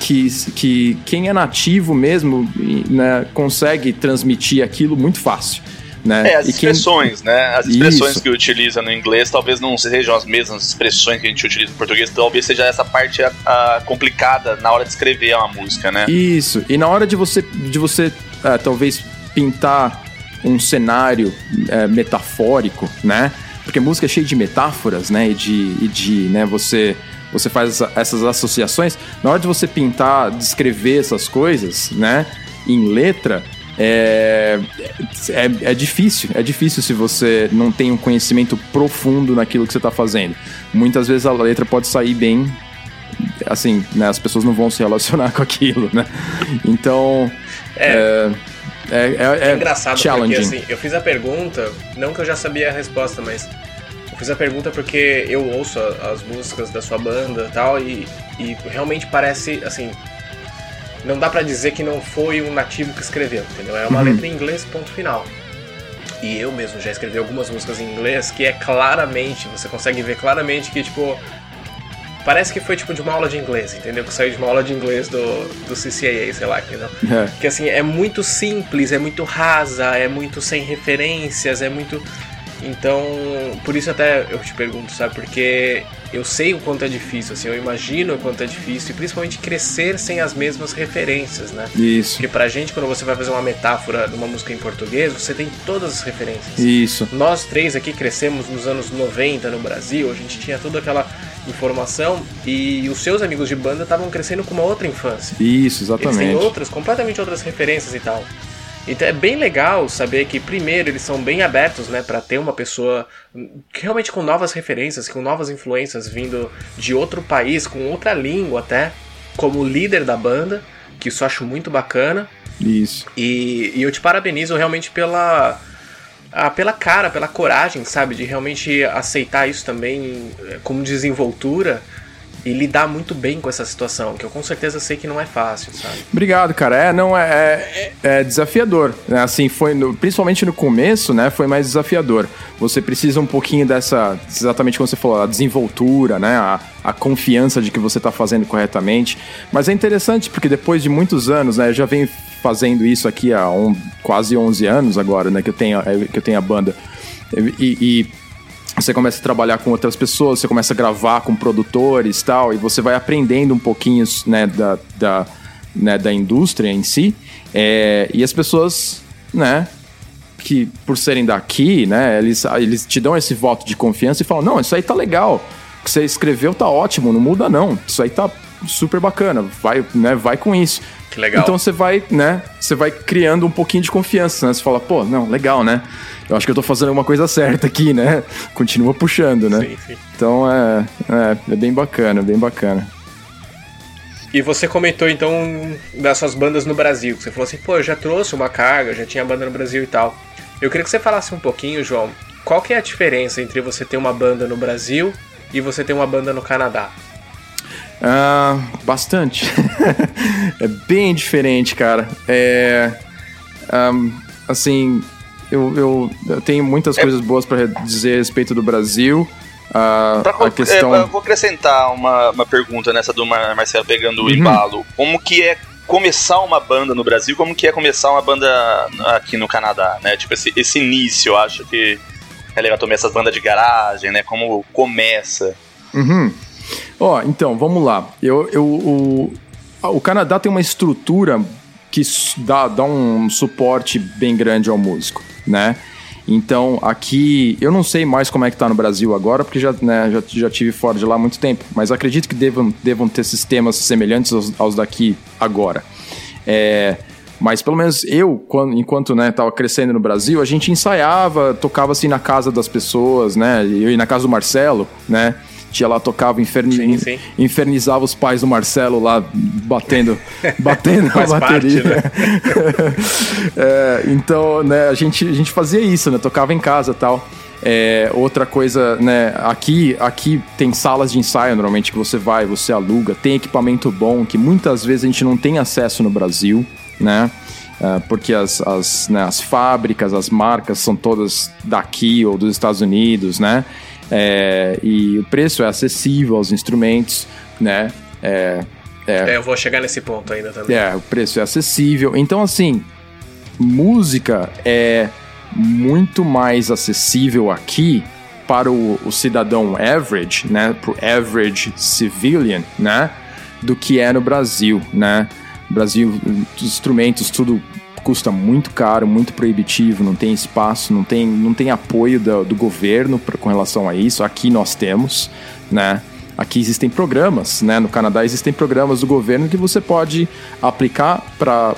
que, que quem é nativo mesmo né, consegue transmitir aquilo muito fácil. Né? É, as expressões, quem... né? As expressões Isso. que utiliza no inglês talvez não sejam as mesmas expressões que a gente utiliza no português, talvez seja essa parte a, a complicada na hora de escrever uma música, né? Isso. E na hora de você, de você é, talvez pintar um cenário é, metafórico, né? Porque música é cheia de metáforas, né? E de, e de né, você você faz essas associações, na hora de você pintar, descrever essas coisas, né, em letra, é, é, é, difícil, é difícil se você não tem um conhecimento profundo naquilo que você está fazendo. Muitas vezes a letra pode sair bem, assim, né, as pessoas não vão se relacionar com aquilo, né? Então, é, é, é, é, é engraçado porque assim, eu fiz a pergunta, não que eu já sabia a resposta, mas eu fiz a pergunta porque eu ouço as músicas da sua banda tal, e, e realmente parece, assim, não dá para dizer que não foi um nativo que escreveu, entendeu? É uma uhum. letra em inglês, ponto final. E eu mesmo já escrevi algumas músicas em inglês que é claramente, você consegue ver claramente que, tipo, parece que foi tipo de uma aula de inglês, entendeu? Que saiu de uma aula de inglês do, do CCAA, sei lá, entendeu? É. Que assim, é muito simples, é muito rasa, é muito sem referências, é muito. Então, por isso até eu te pergunto, sabe? Porque eu sei o quanto é difícil, assim, eu imagino o quanto é difícil, e principalmente crescer sem as mesmas referências, né? Isso. Porque pra gente, quando você vai fazer uma metáfora de uma música em português, você tem todas as referências. Isso. Nós três aqui crescemos nos anos 90 no Brasil, a gente tinha toda aquela informação e os seus amigos de banda estavam crescendo com uma outra infância. Isso, exatamente. Eles têm outras, completamente outras referências e tal. Então é bem legal saber que, primeiro, eles são bem abertos, né, para ter uma pessoa realmente com novas referências, com novas influências vindo de outro país, com outra língua até, como líder da banda, que isso eu acho muito bacana. Isso. E, e eu te parabenizo realmente pela, ah, pela cara, pela coragem, sabe, de realmente aceitar isso também eh, como desenvoltura e lidar muito bem com essa situação, que eu com certeza sei que não é fácil, sabe? Obrigado, cara. É, não, é, é, é desafiador. Né? Assim, foi no, principalmente no começo, né? Foi mais desafiador. Você precisa um pouquinho dessa, exatamente como você falou, a desenvoltura, né? A, a confiança de que você está fazendo corretamente. Mas é interessante porque depois de muitos anos, né? Eu já venho fazendo isso aqui há um, quase 11 anos agora, né? Que eu tenho, é, que eu tenho a banda. e, e você começa a trabalhar com outras pessoas, você começa a gravar com produtores tal, e você vai aprendendo um pouquinho né, da, da, né, da indústria em si. É, e as pessoas, né, que por serem daqui, né, eles, eles te dão esse voto de confiança e falam: não, isso aí tá legal, o que você escreveu tá ótimo, não muda não, isso aí tá super bacana, vai, né, vai com isso. Que legal. Então você vai, né, você vai criando um pouquinho de confiança, né? Você fala, pô, não, legal, né? eu acho que eu tô fazendo alguma coisa certa aqui, né? Continua puxando, né? Sim, sim. Então é, é, é bem bacana, bem bacana. E você comentou então das suas bandas no Brasil, que você falou assim, pô, eu já trouxe uma carga, já tinha banda no Brasil e tal. Eu queria que você falasse um pouquinho, João, qual que é a diferença entre você ter uma banda no Brasil e você ter uma banda no Canadá? Ah, bastante. é bem diferente, cara. É. Um, assim, eu, eu, eu tenho muitas é. coisas boas para dizer a respeito do Brasil. A, pra, a questão... É, eu vou acrescentar uma, uma pergunta nessa do Marcelo pegando o uhum. embalo. Como que é começar uma banda no Brasil, como que é começar uma banda aqui no Canadá, né? Tipo, esse, esse início, eu acho que é legal tomar essas bandas de garagem, né? Como começa. Uhum. Ó, então, vamos lá. Eu, eu, o, o Canadá tem uma estrutura que dá, dá um suporte bem grande ao músico né? Então, aqui, eu não sei mais como é que tá no Brasil agora, porque já, né, já, já tive fora de lá há muito tempo, mas acredito que devam, devam ter sistemas semelhantes aos, aos daqui agora. É, mas pelo menos eu, quando, enquanto né, tava crescendo no Brasil, a gente ensaiava, tocava assim na casa das pessoas, né? Eu ia na casa do Marcelo, né? Tia lá tocava, inferni sim, sim. infernizava os pais do Marcelo lá, batendo, batendo a bateria. Parte, né? é, então, né, a gente, a gente fazia isso, né? Tocava em casa tal. É, outra coisa, né? Aqui, aqui tem salas de ensaio normalmente que você vai, você aluga, tem equipamento bom que muitas vezes a gente não tem acesso no Brasil, né? É, porque as, as, né, as fábricas, as marcas são todas daqui ou dos Estados Unidos, né? É, e o preço é acessível aos instrumentos, né? É, é, é, eu vou chegar nesse ponto ainda também. É, o preço é acessível. Então, assim, música é muito mais acessível aqui para o, o cidadão average, né? Para o average civilian, né? Do que é no Brasil, né? Brasil, os instrumentos, tudo custa muito caro, muito proibitivo, não tem espaço, não tem, não tem apoio do, do governo pra, com relação a isso. Aqui nós temos, né? Aqui existem programas, né? No Canadá existem programas do governo que você pode aplicar para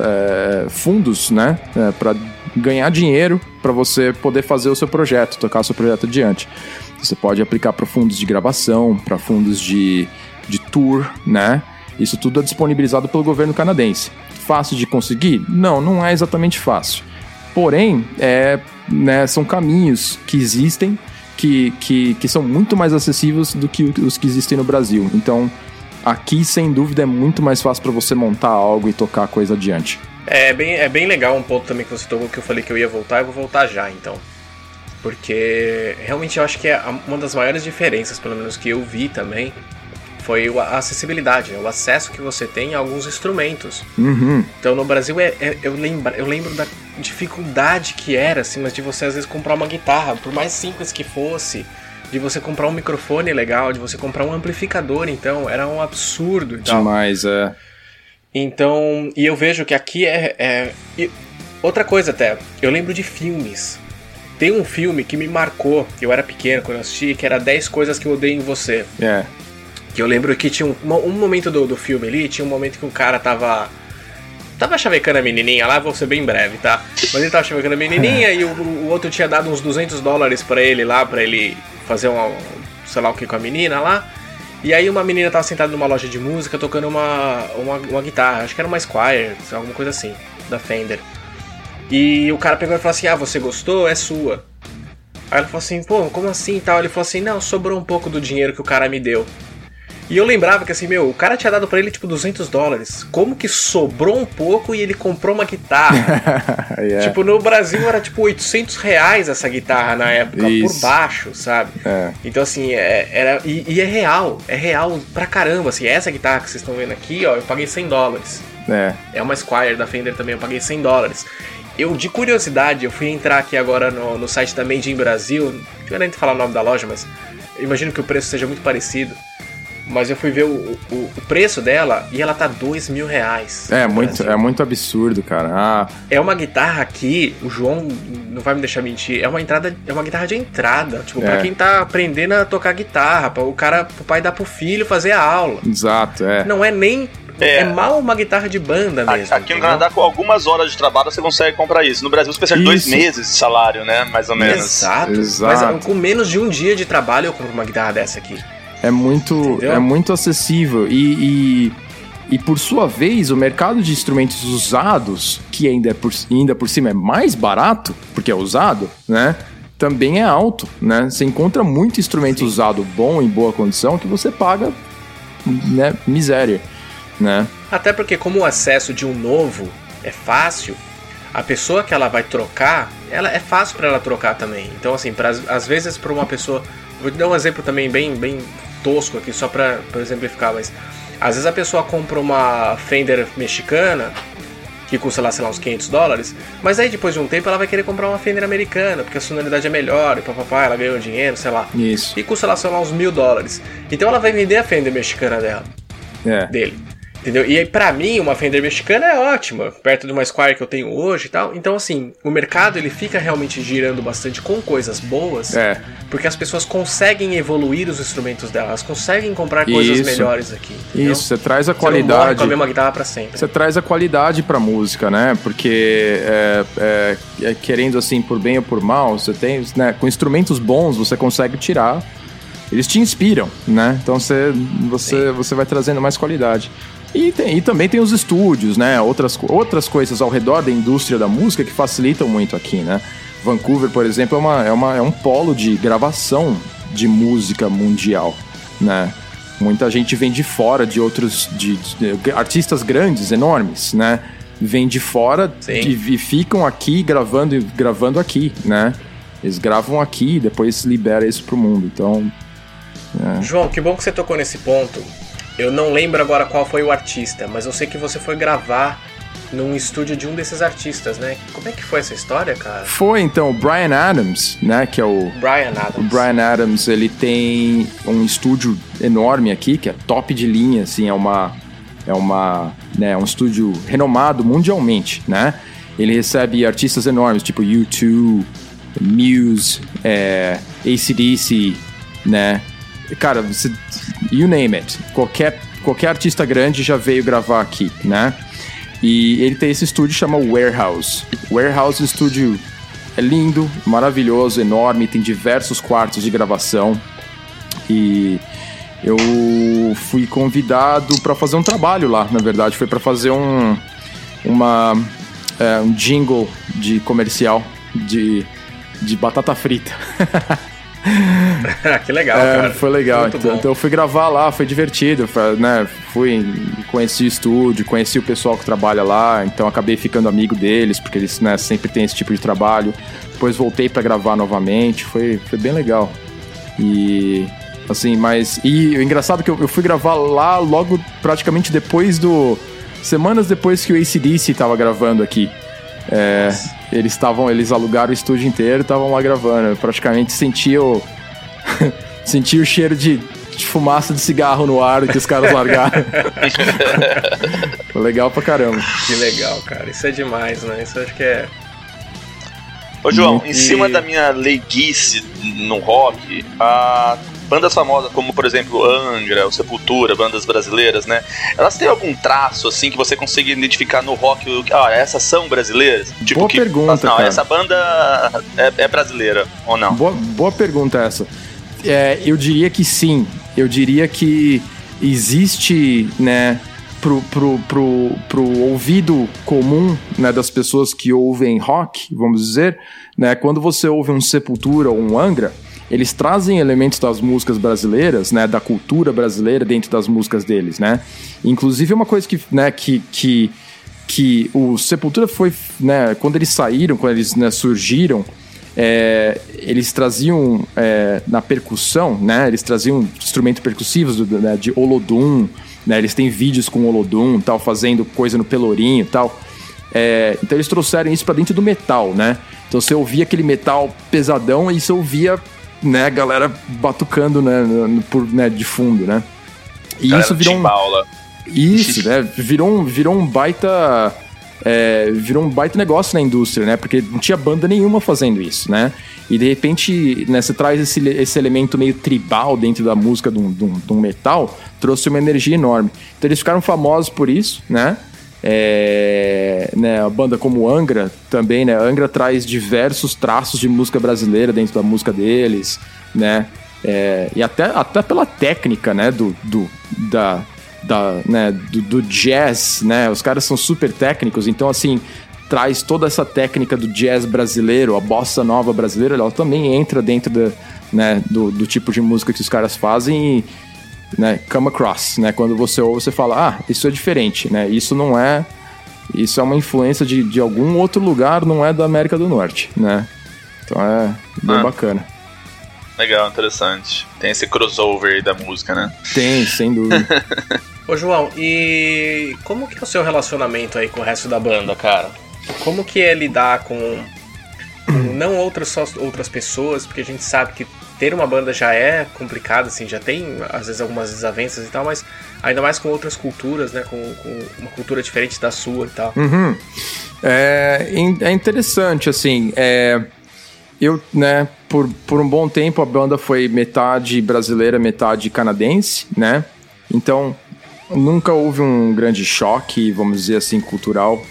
é, fundos, né? É, para ganhar dinheiro para você poder fazer o seu projeto, tocar o seu projeto adiante. Você pode aplicar para fundos de gravação, para fundos de, de tour, né? Isso tudo é disponibilizado pelo governo canadense. Fácil de conseguir? Não, não é exatamente fácil. Porém, é, né, são caminhos que existem que, que, que são muito mais acessíveis do que os que existem no Brasil. Então, aqui, sem dúvida, é muito mais fácil para você montar algo e tocar a coisa adiante. É bem, é bem legal um ponto também que você tocou que eu falei que eu ia voltar, eu vou voltar já então. Porque realmente eu acho que é uma das maiores diferenças, pelo menos que eu vi também, foi a acessibilidade, né? o acesso que você tem a alguns instrumentos. Uhum. Então no Brasil é, é, eu, lembro, eu lembro da dificuldade que era, assim, mas de você às vezes comprar uma guitarra, por mais simples que fosse, de você comprar um microfone legal, de você comprar um amplificador, então, era um absurdo. Demais, é. Então, e eu vejo que aqui é, é. Outra coisa até, eu lembro de filmes. Tem um filme que me marcou, eu era pequeno quando eu assisti, que era 10 coisas que eu odeio em você. É. Que eu lembro que tinha um, um momento do, do filme ali, tinha um momento que um cara tava. Tava chavecando a menininha lá, vou ser bem breve, tá? Mas ele tava chavecando a menininha e o, o, outro tinha dado uns 200 dólares para ele lá, para ele fazer um, sei lá o que com a menina lá. E aí uma menina tava sentada numa loja de música tocando uma, uma, uma guitarra, acho que era uma Squire, alguma coisa assim, da Fender. E o cara pegou e falou assim: Ah, você gostou? É sua. Aí ela falou assim: Pô, como assim e tal? Ele falou assim: Não, sobrou um pouco do dinheiro que o cara me deu. E eu lembrava que assim, meu, o cara tinha dado para ele tipo 200 dólares. Como que sobrou um pouco e ele comprou uma guitarra? yeah. Tipo, no Brasil era tipo 800 reais essa guitarra na época, Isso. por baixo, sabe? É. Então assim, é, era. E, e, é real, é real pra caramba. Assim, essa guitarra que vocês estão vendo aqui, ó, eu paguei 100 dólares. É. É uma Squire da Fender também, eu paguei 100 dólares. Eu, de curiosidade, eu fui entrar aqui agora no, no site da Made in Brasil. Não quero falar o nome da loja, mas imagino que o preço seja muito parecido. Mas eu fui ver o, o, o, preço dela e ela tá dois mil reais. É muito, é muito absurdo, cara. Ah. É uma guitarra aqui, o João não vai me deixar mentir, é uma entrada, é uma guitarra de entrada. Tipo, é. pra quem tá aprendendo a tocar guitarra, para o cara, o pai dar pro filho fazer a aula. Exato, é. Não é nem é. é, mal uma guitarra de banda mesmo. Aqui entendeu? no Canadá, com algumas horas de trabalho, você consegue comprar isso. No Brasil, você precisa de dois meses de salário, né? Mais ou menos. Exato. Exato. Mas com menos de um dia de trabalho, eu compro uma guitarra dessa aqui. É muito, é muito acessível e, e, e, por sua vez, o mercado de instrumentos usados, que ainda, é por, ainda por cima é mais barato, porque é usado, né? Também é alto, né? Você encontra muito instrumento Sim. usado bom, em boa condição, que você paga né, miséria, né? Até porque como o acesso de um novo é fácil, a pessoa que ela vai trocar, ela é fácil para ela trocar também. Então assim, pra, às vezes para uma pessoa, vou dar um exemplo também bem bem tosco aqui só para exemplificar, mas às vezes a pessoa compra uma Fender mexicana que custa lá, sei lá, uns 500 dólares, mas aí depois de um tempo ela vai querer comprar uma Fender americana, porque a sonoridade é melhor e papapá, ela ganhou dinheiro, sei lá. Isso. E custa lá, sei lá, uns mil dólares. Então ela vai vender a Fender mexicana dela. É. Dele. Entendeu? E aí, pra mim, uma Fender mexicana é ótima, perto de uma Squire que eu tenho hoje e tal. Então, assim, o mercado ele fica realmente girando bastante com coisas boas, é. porque as pessoas conseguem evoluir os instrumentos delas, conseguem comprar coisas Isso. melhores aqui. Entendeu? Isso, você traz a qualidade. Você com a mesma guitarra pra sempre. Você traz a qualidade pra música, né? Porque, é, é, é, querendo assim, por bem ou por mal, você tem, né, com instrumentos bons, você consegue tirar eles te inspiram, né? Então você, você, você vai trazendo mais qualidade. E, tem, e também tem os estúdios, né? Outras, outras coisas ao redor da indústria da música que facilitam muito aqui, né? Vancouver, por exemplo, é, uma, é, uma, é um polo de gravação de música mundial, né? Muita gente vem de fora de outros de, de artistas grandes, enormes, né? Vêm de fora e, e, ficam aqui gravando gravando aqui, né? Eles gravam aqui e depois libera isso pro mundo. Então, é. João, que bom que você tocou nesse ponto eu não lembro agora qual foi o artista, mas eu sei que você foi gravar num estúdio de um desses artistas, né? Como é que foi essa história, cara? Foi então o Brian Adams, né? Que é o Brian Adams. O Brian Adams, ele tem um estúdio enorme aqui, que é top de linha, assim, é uma é uma, né, um estúdio renomado mundialmente, né? Ele recebe artistas enormes, tipo U2, Muse, é, ACDC, né? Cara, você, you name it. Qualquer, qualquer artista grande já veio gravar aqui, né? E ele tem esse estúdio chama Warehouse. Warehouse Studio é lindo, maravilhoso, enorme, tem diversos quartos de gravação. E eu fui convidado para fazer um trabalho lá, na verdade, foi para fazer um uma é, um jingle de comercial de, de batata frita. que legal, é, cara. Foi legal. Então, então, eu fui gravar lá, foi divertido. Foi, né, fui, conheci o estúdio, conheci o pessoal que trabalha lá, então acabei ficando amigo deles, porque eles né, sempre têm esse tipo de trabalho. Depois voltei para gravar novamente, foi, foi bem legal. E assim, mas. E o engraçado é que eu, eu fui gravar lá logo praticamente depois do. Semanas depois que o ACDC tava gravando aqui. É, eles estavam, eles alugaram o estúdio inteiro e estavam lá gravando. Eu praticamente senti o. senti o cheiro de, de, fumaça de cigarro no ar que os caras largaram. Foi legal pra caramba. Que legal, cara. Isso é demais, né? Isso acho que é. Ô, João, e... em cima da minha leiguice no rock, a bandas famosas como, por exemplo, Angra, o Sepultura, bandas brasileiras, né? Elas têm algum traço, assim, que você consiga identificar no rock? Ah, essas são brasileiras? Tipo, boa que, pergunta, Não, cara. essa banda é, é, brasileira, ou não? Boa, boa pergunta essa. É, eu diria que sim. Eu diria que existe, né, pro, pro, pro, pro ouvido comum né, das pessoas que ouvem rock, vamos dizer, né, quando você ouve um Sepultura ou um Angra, eles trazem elementos das músicas brasileiras, né, da cultura brasileira dentro das músicas deles, né? Inclusive uma coisa que, né, que, que, que o Sepultura foi, né, quando eles saíram, quando eles né, surgiram, é, eles traziam é, na percussão, né? Eles traziam instrumentos percussivos do, né, de Olodum, né? Eles têm vídeos com Olodum, tal, fazendo coisa no pelourinho, tal. É, então eles trouxeram isso para dentro do metal, né? Então você ouvia aquele metal pesadão e você ouvia né, galera batucando, né, por, né, de fundo, né? E galera isso virou um... Isso, né? Virou um, virou um baita... É, virou um baita negócio na indústria, né? Porque não tinha banda nenhuma fazendo isso, né? E de repente, né, você traz esse, esse elemento meio tribal dentro da música de um, de, um, de um metal, trouxe uma energia enorme. Então eles ficaram famosos por isso, né? É, né, a banda como Angra também, né? Angra traz diversos traços de música brasileira dentro da música deles, né? É, e até, até pela técnica, né? Do, do, da, da, né, do, do, jazz, né? Os caras são super técnicos, então assim traz toda essa técnica do jazz brasileiro, a bossa nova brasileira, ela também entra dentro da, né, do, do tipo de música que os caras fazem e né, come across, né? Quando você ouve, você fala, ah, isso é diferente, né? Isso não é... Isso é uma influência de, de algum outro lugar, não é da América do Norte, né? Então é bem ah. bacana. Legal, interessante. Tem esse crossover aí da música, né? Tem, sem dúvida. Ô João, e como que é o seu relacionamento aí com o resto da banda, cara? Como que é lidar com, com não outras só outras pessoas, porque a gente sabe que ter uma banda já é complicado, assim, já tem às vezes algumas desavenças e tal, mas ainda mais com outras culturas, né? Com, com uma cultura diferente da sua e tal. Uhum. É, é interessante, assim. É, eu, né, por, por um bom tempo a banda foi metade brasileira, metade canadense, né? Então nunca houve um grande choque, vamos dizer assim, cultural.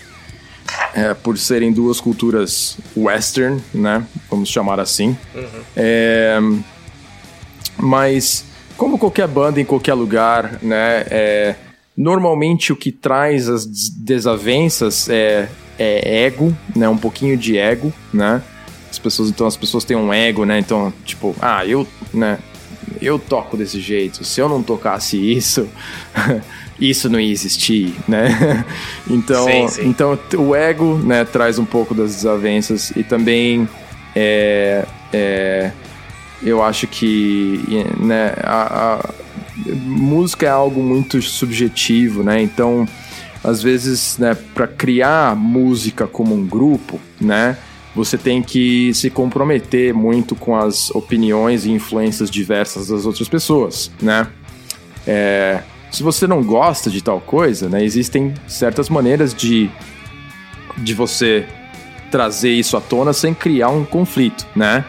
É, por serem duas culturas western, né? Vamos chamar assim. Uhum. É, mas, como qualquer banda em qualquer lugar, né? É, normalmente o que traz as desavenças é, é ego, né? Um pouquinho de ego, né? As pessoas, então, as pessoas têm um ego, né? Então, tipo, ah, eu, né? Eu toco desse jeito. Se eu não tocasse isso, isso não ia existir, né? então, sim, sim. então o ego, né, traz um pouco das desavenças e também é, é, eu acho que né, a, a, música é algo muito subjetivo, né? Então, às vezes, né, para criar música como um grupo, né, você tem que se comprometer muito com as opiniões e influências diversas das outras pessoas, né? É, se você não gosta de tal coisa, né, existem certas maneiras de, de você trazer isso à tona sem criar um conflito, né?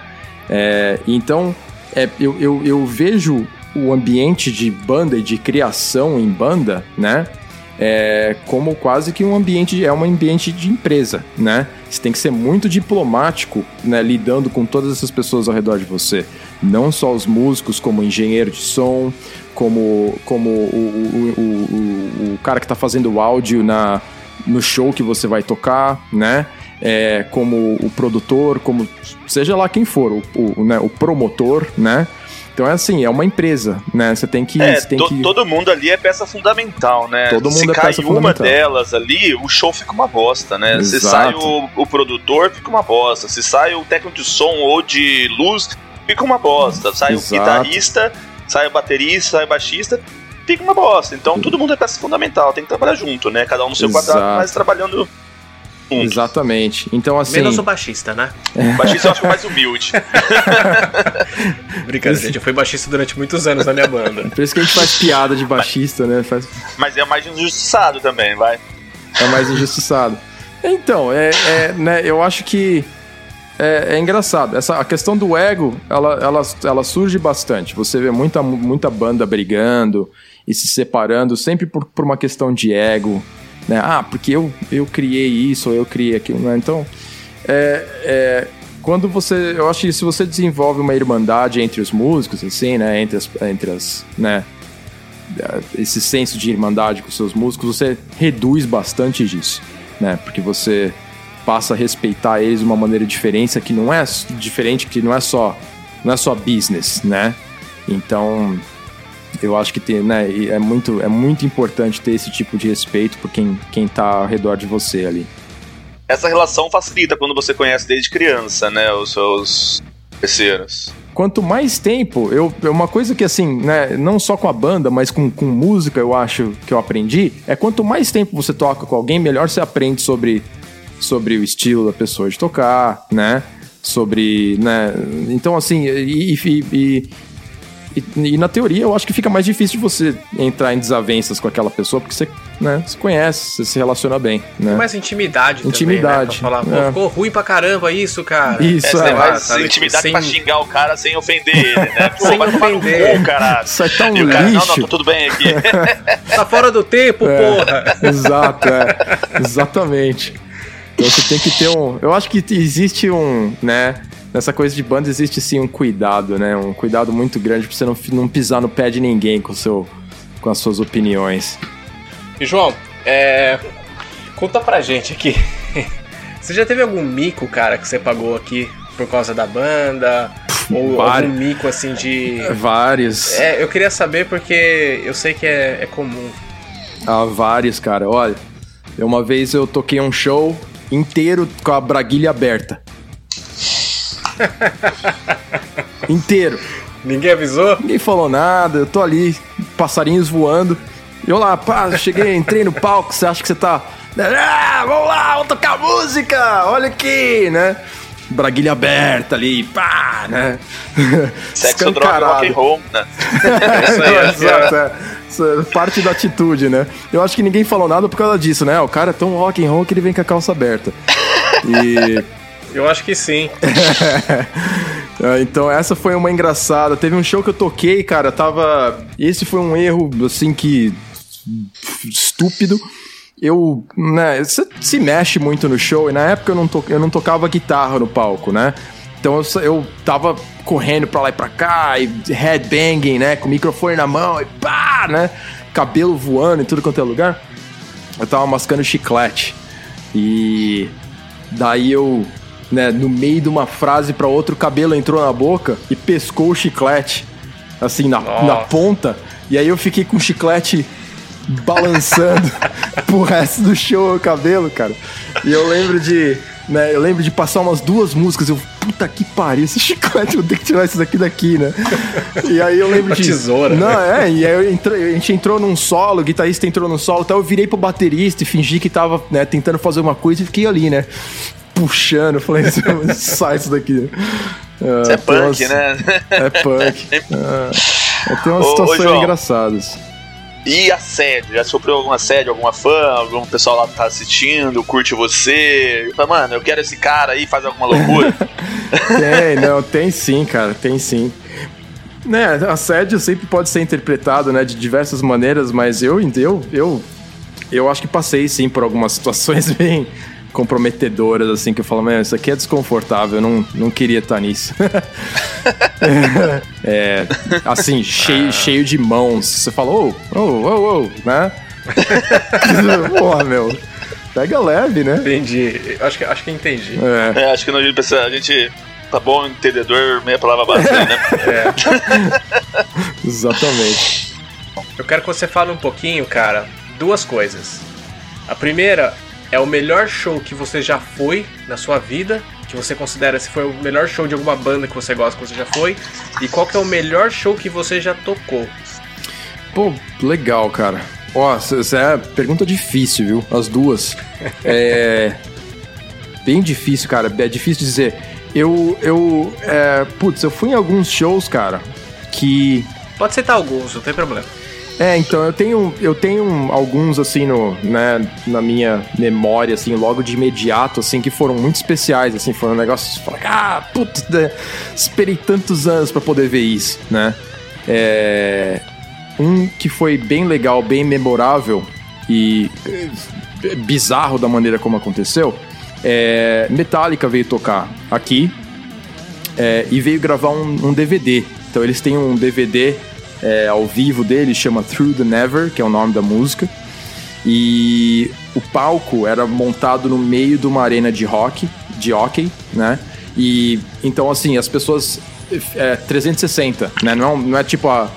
É, então, é, eu, eu, eu vejo o ambiente de banda e de criação em banda, né? É como quase que um ambiente, é um ambiente de empresa, né? Você tem que ser muito diplomático, né? Lidando com todas essas pessoas ao redor de você. Não só os músicos, como engenheiro de som, como, como o, o, o, o cara que está fazendo o áudio na, no show que você vai tocar, né? É, como o produtor, como seja lá quem for, o, o, né, o promotor, né? Então é assim, é uma empresa, né? Você tem que. É, tem to, que... todo mundo ali é peça fundamental, né? Todo mundo Se é cai uma delas ali, o show fica uma bosta, né? Se Exato. sai o, o produtor, fica uma bosta. Se sai o técnico de som ou de luz, fica uma bosta. Sai Exato. o guitarrista, sai o baterista, sai o baixista, fica uma bosta. Então todo mundo é peça fundamental, tem que trabalhar junto, né? Cada um no seu quadrado, Exato. mas trabalhando junto. Exatamente. Então, assim. Menos o baixista, né? O baixista eu acho mais humilde. Brincadeira, gente. Eu fui baixista durante muitos anos na minha banda. Por isso que a gente faz piada de baixista, né? Faz, mas é o mais injustiçado também, vai. é mais injustiçado. Então, é, é, né, eu acho que é, é engraçado. Essa, a questão do ego, ela, ela, ela surge bastante. Você vê muita, muita banda brigando e se separando sempre por, por uma questão de ego. Né? Ah, porque eu, eu criei isso ou eu criei aquilo. Né? Então, é, é, quando você. Eu acho que se você desenvolve uma irmandade entre os músicos, assim, né? Entre as. Entre as né? Esse senso de irmandade com os seus músicos, você reduz bastante disso, né? Porque você passa a respeitar eles de uma maneira diferente, que não é diferente, que não é só não é só business, né? Então, eu acho que tem, né, é muito é muito importante ter esse tipo de respeito por quem quem tá ao redor de você ali. Essa relação facilita quando você conhece desde criança, né? Os seus parceiros. Quanto mais tempo, eu, uma coisa que assim, né, não só com a banda, mas com, com música, eu acho que eu aprendi, é quanto mais tempo você toca com alguém, melhor você aprende sobre, sobre o estilo da pessoa de tocar, né? Sobre, né? Então, assim, e, e, e, e, e na teoria eu acho que fica mais difícil de você entrar em desavenças com aquela pessoa, porque você, né, se conhece, você se relaciona bem, né? Mais intimidade Intimidade, também, né? Pra falar, é. pô, ficou ruim pra caramba isso, cara. Isso, É, é. vai sabe, intimidade sem- pra xingar o cara sem ofender ele, né? Pô, Sem vai tomar no ofender. cu, caralho. Isso é tão E o cara, não, lixo. não, tá tudo bem aqui. Tá fora do tempo, É. porra. Exato, é. Exatamente. Então você tem que ter um. Eu acho que existe um, né? Nessa coisa de banda existe sim um cuidado, né? Um cuidado muito grande pra você não, não pisar no pé de ninguém com, seu, com as suas opiniões. E João, é... conta pra gente aqui. Você já teve algum mico, cara, que você pagou aqui por causa da banda? Ou Vários. algum mico assim de. Vários. É, eu queria saber porque eu sei que é, é comum. Há vários, cara. Olha, uma vez eu toquei um show inteiro com a braguilha aberta. inteiro. Ninguém avisou? Ninguém falou nada, eu tô ali, passarinhos voando. Eu lá, pá, cheguei, entrei no palco, você acha que você tá. Ah, vamos lá, vamos tocar música! Olha aqui, né? Braguilha aberta ali, pá, né? Sexo, droga, rock and roll, né? Isso aí, Exato, é. Isso é parte da atitude, né? Eu acho que ninguém falou nada por causa disso, né? O cara é tão rock and roll que ele vem com a calça aberta. E. Eu acho que sim. É, Então essa foi uma engraçada. Teve um show que eu toquei, cara, tava. Esse foi um erro, assim, que. estúpido. Eu, né, você se mexe muito no show e na época eu não, to... eu não tocava guitarra no palco, né? Então eu, eu tava correndo pra lá e pra cá, e headbanging, né? Com o microfone na mão e pá, né? Cabelo voando em tudo quanto é lugar. Eu tava mascando chiclete. E daí eu, né, no meio de uma frase pra outra, o cabelo entrou na boca e pescou o chiclete, assim, na, Nossa. na ponta. E aí eu fiquei com o chiclete balançando pro resto do show o cabelo, cara. E eu lembro de. Né, eu lembro de passar umas duas músicas, eu, puta que pariu, esse chiclete, eu vou ter que tirar isso daqui daqui, né? E aí eu lembro Uma de. tesoura, Não, né? é, e aí entrei- a gente entrou num solo, o guitarrista entrou num solo, então eu virei pro baterista e fingi que tava né, tentando fazer uma coisa e fiquei ali, né? Puxando, falei, sai isso daqui. Isso é tem punk, umas- né? É punk. Ah, tem umas Ô, ô, situações João. engraçadas. E assédio? Já sofreu algum assédio, alguma fã, algum pessoal lá que tá assistindo, curte você? Fala, mano, eu quero esse cara aí, faz alguma loucura. Tem, não, tem sim, cara, tem sim. Né, assédio sempre pode ser interpretado, né, de diversas maneiras, mas eu, eu, eu, eu acho que passei sim por algumas situações bem comprometedoras, assim, que eu falo, isso aqui é desconfortável, eu não, não queria estar nisso. é, assim, cheio, cheio de mãos. Você falou, oh, oh, oh, oh, né? Porra, meu. Pega leve, né? Entendi. Acho que, acho que entendi. É. é acho que não precisa. A gente tá bom, entendedor, meia palavra básica, né? É. Exatamente. Eu quero que você fale um pouquinho, cara, duas coisas. A primeira é o melhor show que você já foi na sua vida, que você considera se foi o melhor show de alguma banda que você gosta que você já foi, e qual que é o melhor show que você já tocou. Pô, legal, cara. Ó, essa é pergunta difícil, viu? As duas. é. Bem difícil, cara. É difícil dizer. Eu. eu é, putz, eu fui em alguns shows, cara, que. Pode citar alguns, não tem problema. É, então eu tenho, eu tenho alguns assim no, né, na minha memória assim, logo de imediato assim que foram muito especiais, assim, foram negócios, ah, putz, né, esperei tantos anos para poder ver isso, né? É, um que foi bem legal, bem memorável e eh, bizarro da maneira como aconteceu. É, Metallica veio tocar aqui é, e veio gravar um, um, DVD. Então eles têm um DVD é, ao vivo dele, chama Through the Never, que é o nome da música. E o palco era montado no meio de uma arena de rock, de hockey, né? E então assim, as pessoas é, 360, né? Não, não é tipo a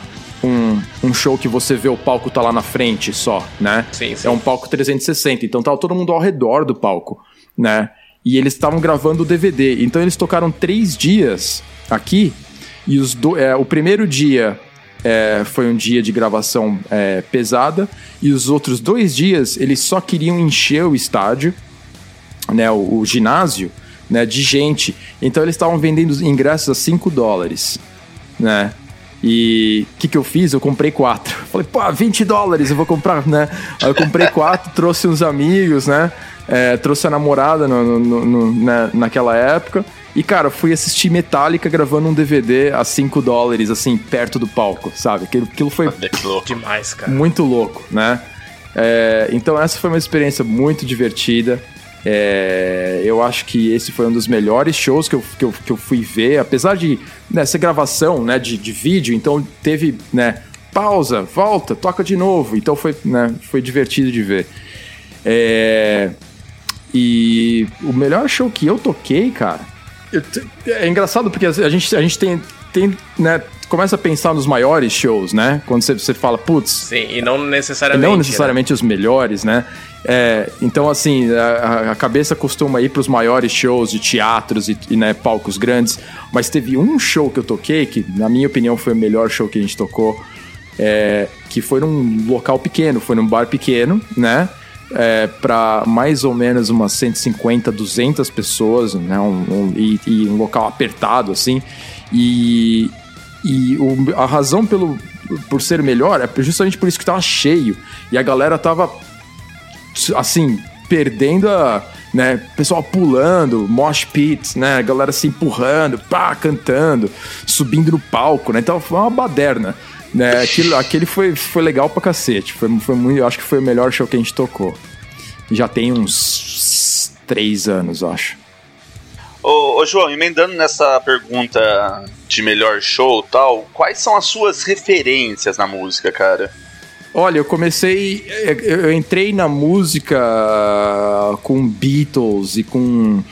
um, um show que você vê o palco tá lá na frente só, né? Sim, sim. É um palco 360, então tava todo mundo ao redor do palco, né? E eles estavam gravando o DVD. Então eles tocaram três dias aqui. E os do, é, o primeiro dia é, foi um dia de gravação é, pesada. E os outros dois dias eles só queriam encher o estádio, né? O, o ginásio, né? De gente. Então eles estavam vendendo ingressos a 5 dólares, né? E o que, que eu fiz? Eu comprei quatro. Falei, pô, 20 dólares eu vou comprar, né? Aí eu comprei quatro, trouxe uns amigos, né? É, trouxe a namorada no, no, no, na, naquela época. E, cara, fui assistir Metallica gravando um DVD a 5 dólares, assim, perto do palco, sabe? Aquilo, aquilo foi demais, cara. Muito louco, né? É, então, essa foi uma experiência muito divertida. É, eu acho que esse foi um dos melhores shows que eu, que eu, que eu fui ver, apesar de né, ser gravação né, de, de vídeo, então teve né, pausa, volta, toca de novo, então foi, né, foi divertido de ver. É, e o melhor show que eu toquei, cara, é engraçado porque a gente, a gente tem, tem né, começa a pensar nos maiores shows, né? Quando você, você fala, putz. Sim, e não necessariamente. E não necessariamente né? os melhores, né? É, então, assim, a, a, cabeça costuma ir para os maiores shows de teatros e, e né, palcos grandes, mas teve um show que eu toquei, que na minha opinião foi o melhor show que a gente tocou, é, que foi num local pequeno, foi num bar pequeno, né? É, para mais ou menos umas 150, 200 pessoas, né? Um, um, e, e um local apertado, assim. E, e o, a razão pelo, por ser melhor é justamente por isso que tava cheio. E a galera tava assim, perdendo a. Né, pessoal pulando, mosh pits, né, galera se empurrando, pá, cantando, subindo no palco, né, então foi uma baderna, né, aquilo, aquele foi, foi legal pra cacete, foi, foi muito, eu acho que foi o melhor show que a gente tocou. Já tem uns três anos, acho. Ô, ô, João, emendando nessa pergunta de melhor show tal, quais são as suas referências na música, cara? Olha, eu comecei. Eu entrei na música com Beatles e com,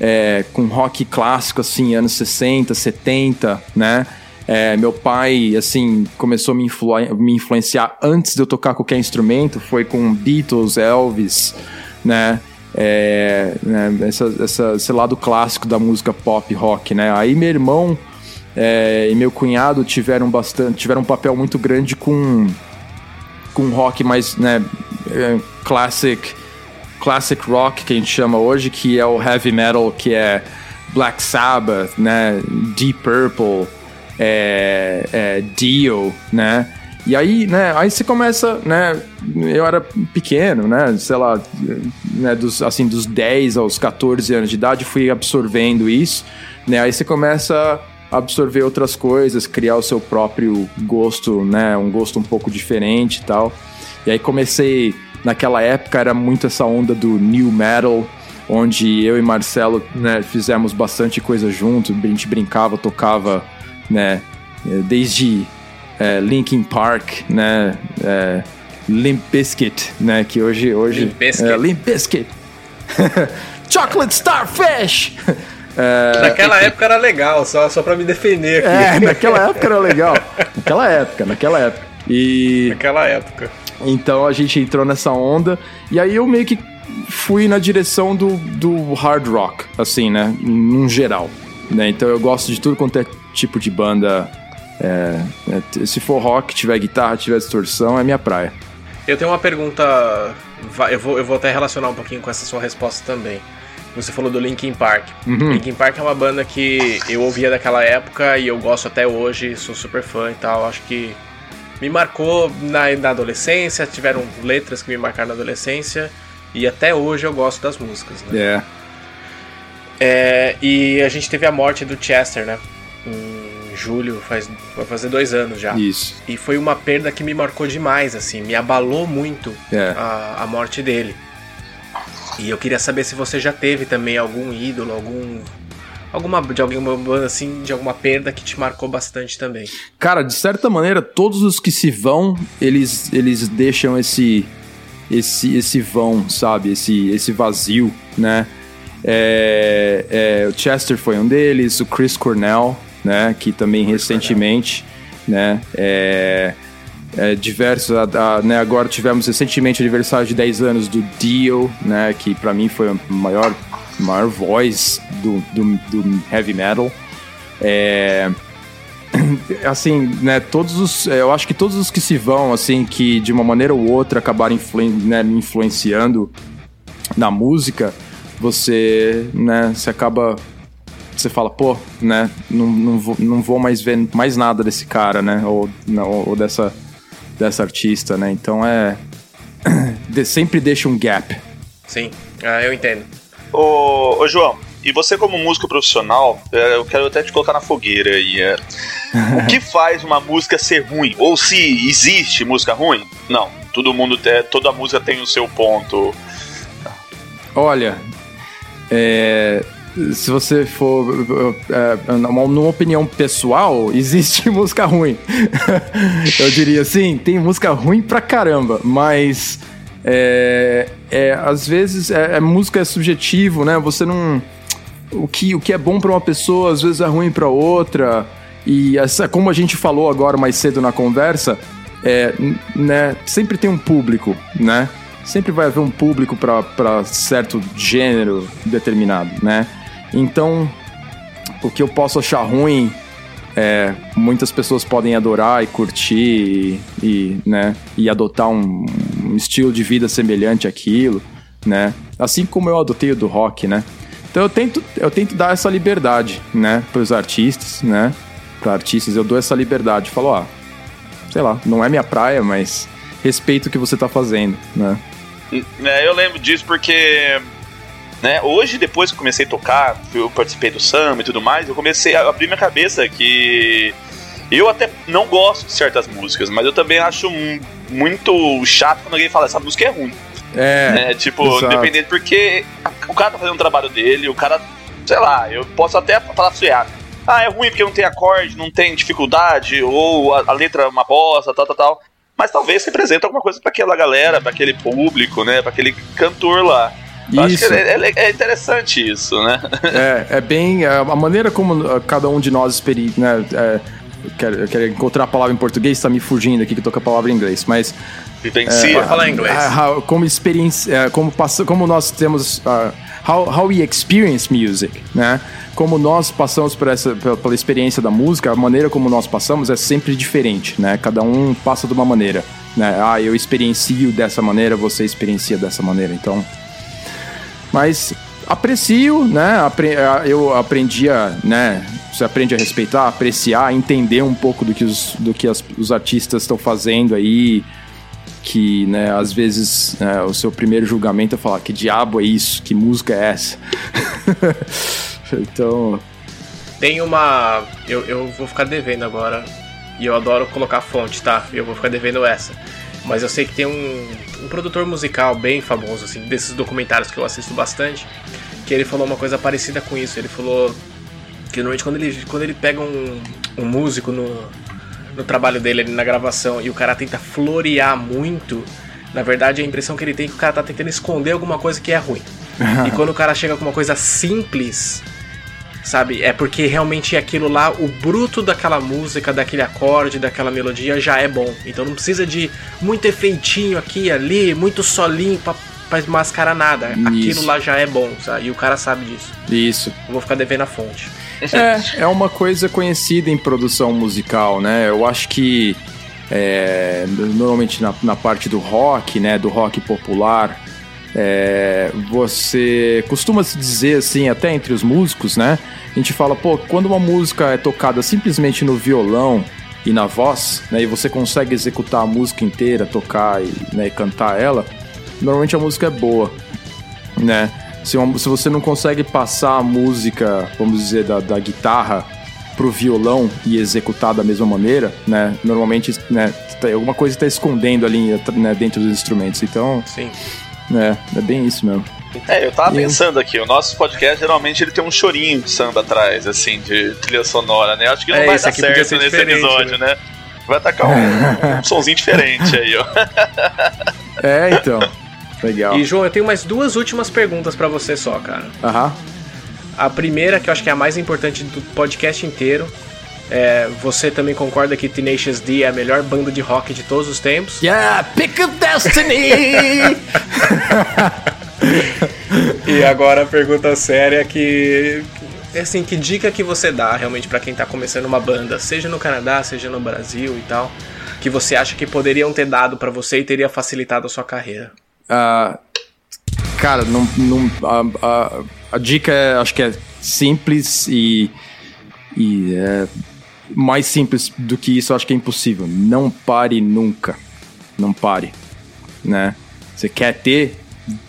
é, com rock clássico, assim, anos 60, 70, né? É, meu pai, assim, começou a me, influ me influenciar antes de eu tocar qualquer instrumento, foi com Beatles, Elvis, né? É, né, essa, essa, esse lado clássico da música pop rock, né? Aí meu irmão é, e meu cunhado tiveram bastante, tiveram um papel muito grande com com rock mais, né, é, classic, classic rock que a gente chama hoje, que é o heavy metal, que é Black Sabbath, né, Deep Purple, é, é Dio, né, e aí, né, aí você começa, né, eu era pequeno, né, sei lá, né, dos, assim, dos 10 aos 14 anos de idade, fui absorvendo isso, né, aí você começa absorver outras coisas, criar o seu próprio gosto, né? Um gosto um pouco diferente e tal. E aí comecei, naquela época era muito essa onda do new metal, onde eu e Marcelo né, fizemos bastante coisa junto, a gente brincava, tocava, né? Desde é, Linkin Park, né? É, Limp Bizkit, né? Que hoje... hoje Limp Bizkit. É, Limp Bizkit. Chocolate Starfish! É, naquela época era legal, só, só pra me defender aqui. É, naquela época era legal. Naquela época, naquela época. E. Naquela época. Então a gente entrou nessa onda. E aí eu meio que fui na direção do, do hard rock, assim, né? Num geral. Né? Então eu gosto de tudo quanto é tipo de banda. É, é, se for rock, tiver guitarra, tiver distorção, é minha praia. Eu tenho uma pergunta. Eu vou, eu vou até relacionar um pouquinho com essa sua resposta também. Você falou do Linkin Park. Uhum. Linkin Park é uma banda que eu ouvia daquela época e eu gosto até hoje, sou super fã e tal. Acho que me marcou na, na adolescência, tiveram letras que me marcaram na adolescência e até hoje eu gosto das músicas. Né? Yeah. É, e a gente teve a morte do Chester, né? Julho, faz, vai fazer dois anos já. Isso. E foi uma perda que me marcou demais, assim, me abalou muito yeah. a, a morte dele. E eu queria saber se você já teve também algum ídolo, algum alguma de alguma banda assim, de alguma perda que te marcou bastante também. Cara, de certa maneira, todos os que se vão, eles eles deixam esse esse esse vão, sabe? Esse esse vazio, né? É, é, o Chester foi um deles, o Chris Cornell, né? Que também Chris recentemente, né? É, é, diversos. A, a, né, agora tivemos recentemente o aniversário de 10 anos do Dio, né, que para mim foi a maior, maior voz do, do, do heavy metal. É, assim, né, todos os. É, eu acho que todos os que se vão, assim, que de uma maneira ou outra acabaram influen, né, influenciando na música, você, né, você acaba. Você fala, pô, né, não, não, vou, não vou mais ver mais nada desse cara, né, ou, não, ou dessa dessa artista, né? Então é. De, sempre deixa um gap. Sim, ah, eu entendo. Ô, ô, João, e você como músico profissional, é, eu quero até te colocar na fogueira aí. É, o que faz uma música ser ruim? Ou se existe música ruim? Não, todo mundo tem, toda música tem o seu ponto. Olha, é, se você for é, numa opinião pessoal, existe música ruim. eu diria assim, tem música ruim pra caramba, mas é, é às vezes é, é, música é subjetivo, né? Você não o que o que é bom para uma pessoa às vezes é ruim para outra e essa, como a gente falou agora mais cedo na conversa, é, né? Sempre tem um público, né? Sempre vai haver um público para certo gênero determinado, né? Então, o que eu posso achar ruim, é, muitas pessoas podem adorar e curtir e, e né, e adotar um, um, estilo de vida semelhante àquilo, né? Assim como eu adotei o do rock, né? Então eu tento, eu tento dar essa liberdade, né, para os artistas, né? Para artistas eu dou essa liberdade, falo, ó, sei lá, não é minha praia, mas respeito o que você tá fazendo, né? É, eu lembro disso porque né? Hoje, depois que comecei a tocar, eu participei do samba e tudo mais, eu comecei a abrir minha cabeça que eu até não gosto de certas músicas, mas eu também acho muito chato quando alguém fala essa música é ruim. É. Né? Tipo, exato. independente, porque o cara tá fazendo o trabalho dele, o cara, sei lá, eu posso até falar assim, ah, ah, é ruim porque não tem acorde, não tem dificuldade, ou a, a letra é uma bosta, tal, tal, tal. Mas talvez represente alguma coisa para aquela galera, para aquele público, né, para aquele cantor lá. Isso. Acho que é, é, é, interessante isso, né? É, é bem. A maneira como uh, cada um de nós experi, né, é, eu quero, quero, encontrar a palavra em português, está me fugindo aqui que eu tô com a palavra em inglês, mas. Vivencia. É, falar inglês. Uh, como experiência. Uh, como, como nós temos. Uh, how, how we experience music, né? Como nós passamos por essa, pela, pela experiência da música, a maneira como nós passamos é sempre diferente, né? Cada um passa de uma maneira. Né? Ah, eu experiencio dessa maneira, você experiencia dessa maneira. Então, mas aprecio, né? Eu aprendi a, né? Você aprende a respeitar, apreciar, entender um pouco do que os, do que as, os artistas estão fazendo aí. Que, né, às vezes né, o seu primeiro julgamento é falar: que diabo é isso? Que música é essa? então. Tem uma. Eu, eu vou ficar devendo agora. E eu adoro colocar fonte, tá? Eu vou ficar devendo essa. Mas eu sei que tem um, um produtor musical bem famoso, assim, desses documentários que eu assisto bastante, que ele falou uma coisa parecida com isso. Ele falou que normalmente quando ele, quando ele pega um, um músico no, no trabalho dele ali na gravação e o cara tenta florear muito, na verdade a impressão que ele tem é que o cara tá tentando esconder alguma coisa que é ruim. e quando o cara chega com uma coisa simples, sabe? É porque realmente aquilo lá, o bruto daquela música, daquele acorde, daquela melodia já é bom. Então não precisa de muito efeitinho aqui e ali, muito solinho pra, pra mascarar nada. Isso. Aquilo lá já é bom, sabe? E o cara sabe disso. Isso. Eu vou ficar devendo a fonte. É, é uma coisa conhecida em produção musical, né? Eu acho que é, normalmente na, na parte do rock, né? Do rock popular, é, você costuma se dizer assim, até entre os músicos, né? A gente fala, pô, quando uma música é tocada simplesmente no violão e na voz, né? E você consegue executar a música inteira, tocar e, né, e cantar ela, normalmente a música é boa, né? Se, uma, se você não consegue passar a música, vamos dizer, da, da guitarra pro violão e executar da mesma maneira, né? Normalmente, né, alguma coisa está escondendo ali né, dentro dos instrumentos. Então, Sim. É, é bem isso mesmo. É, eu tava e pensando aqui, o nosso podcast geralmente ele tem um chorinho de samba atrás, assim, de trilha sonora, né? Acho que não é, vai dar certo nesse episódio, né? né? Vai atacar um, um somzinho diferente aí, ó. É, então. Legal. E João, eu tenho mais duas últimas perguntas para você só, cara. Aham. A primeira, que eu acho que é a mais importante do podcast inteiro, é, você também concorda que Tenacious D é a melhor banda de rock de todos os tempos? Yeah, pick of destiny! e agora a pergunta séria que assim, que dica que você dá realmente para quem tá começando uma banda, seja no Canadá, seja no Brasil e tal, que você acha que poderiam ter dado para você e teria facilitado a sua carreira? Uh, cara, não, não a, a, a, dica é, acho que é simples e, e é, mais simples do que isso, eu acho que é impossível. Não pare nunca. Não pare, né? Você quer ter,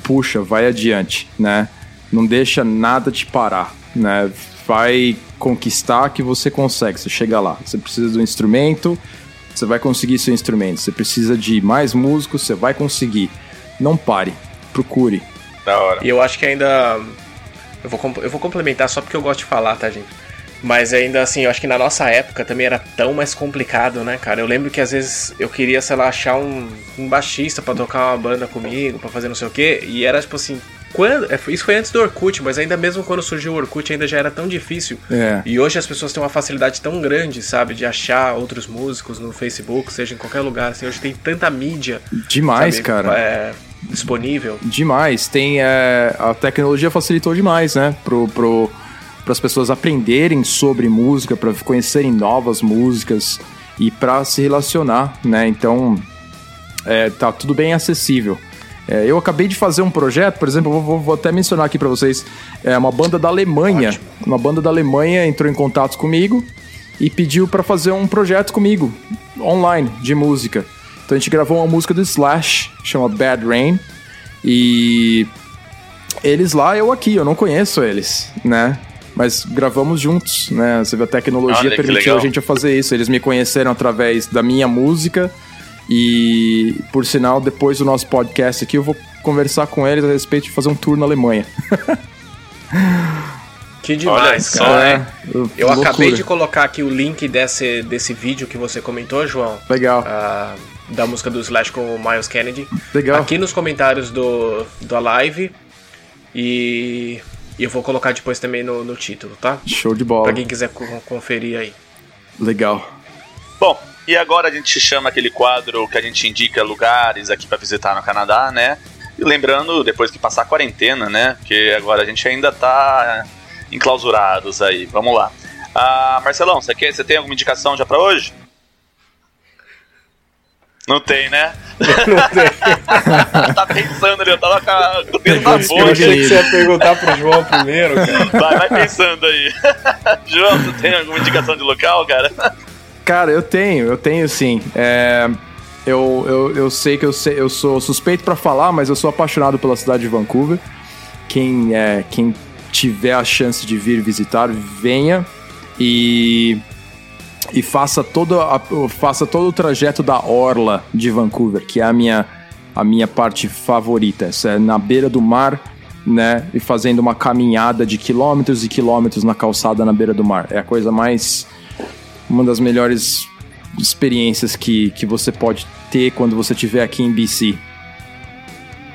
puxa, vai adiante, né? Não deixa nada te parar, né? Vai conquistar que você consegue, você chega lá. Você precisa do instrumento, você vai conseguir seu instrumento. Você precisa de mais músicos, você vai conseguir. Não pare, procure. Da hora. E eu acho que ainda eu vou, eu vou complementar só porque eu gosto de falar, tá, gente? Mas ainda assim, eu acho que na nossa época também era tão mais complicado, né, cara? Eu lembro que às vezes eu queria, sei lá, achar um, um baixista para tocar uma banda comigo, para fazer não sei o quê, e era tipo assim, quando, é, isso foi antes do Orkut, mas ainda mesmo quando surgiu o Orkut ainda já era tão difícil. É. E hoje as pessoas têm uma facilidade tão grande, sabe, de achar outros músicos no Facebook, seja em qualquer lugar. Assim, hoje tem tanta mídia. Demais, sabe, cara. É, disponível. Demais. Tem é, a tecnologia facilitou demais, né, pro, pro para as pessoas aprenderem sobre música, para conhecerem novas músicas e para se relacionar, né? Então, é, tá tudo bem acessível. É, eu acabei de fazer um projeto, por exemplo, vou, vou, até mencionar aqui para vocês, é uma banda da Alemanha, Ótimo. uma banda da Alemanha entrou em contato comigo e pediu para fazer um projeto comigo online de música. Então a gente gravou uma música do Slash, chama Bad Rain, e eles lá, eu aqui, eu não conheço eles, né? Mas gravamos juntos, né? Você vê, a tecnologia Olha, permitiu a gente fazer isso. Eles me conheceram através da minha música e, por sinal, depois do nosso podcast aqui, eu vou conversar com eles a respeito de fazer um tour na Alemanha. Que demais, Olha cara. É, eu loucura. acabei de colocar aqui o link desse, desse vídeo que você comentou, João. Legal. Uh, da música do Slash com o Miles Kennedy. Legal. Aqui nos comentários do, do live. E e eu vou colocar depois também no, no título, tá? Show de bola. Pra quem quiser conferir aí. Legal. Bom, e agora a gente chama aquele quadro que a gente indica lugares aqui para visitar no Canadá, né? E lembrando, depois que passar a quarentena, né? Porque agora a gente ainda tá enclausurados aí. Vamos lá. Ah, Marcelão, você, quer, você tem alguma indicação já para hoje? Não tem, né? Não tem. tá pensando ali, eu tava com o dedo na boca. Eu achei que você ia perguntar pro João primeiro, cara. Vai, vai pensando aí. João, você tem alguma indicação de local, cara? Cara, eu tenho, eu tenho sim. É, eu, eu, eu sei que eu, sei, eu sou suspeito para falar, mas eu sou apaixonado pela cidade de Vancouver. Quem, é, quem tiver a chance de vir visitar, venha. e e faça todo, a, faça todo o trajeto da orla de Vancouver, que é a minha, a minha parte favorita. Essa é na beira do mar, né? E fazendo uma caminhada de quilômetros e quilômetros na calçada na beira do mar. É a coisa mais. Uma das melhores experiências que, que você pode ter quando você estiver aqui em BC.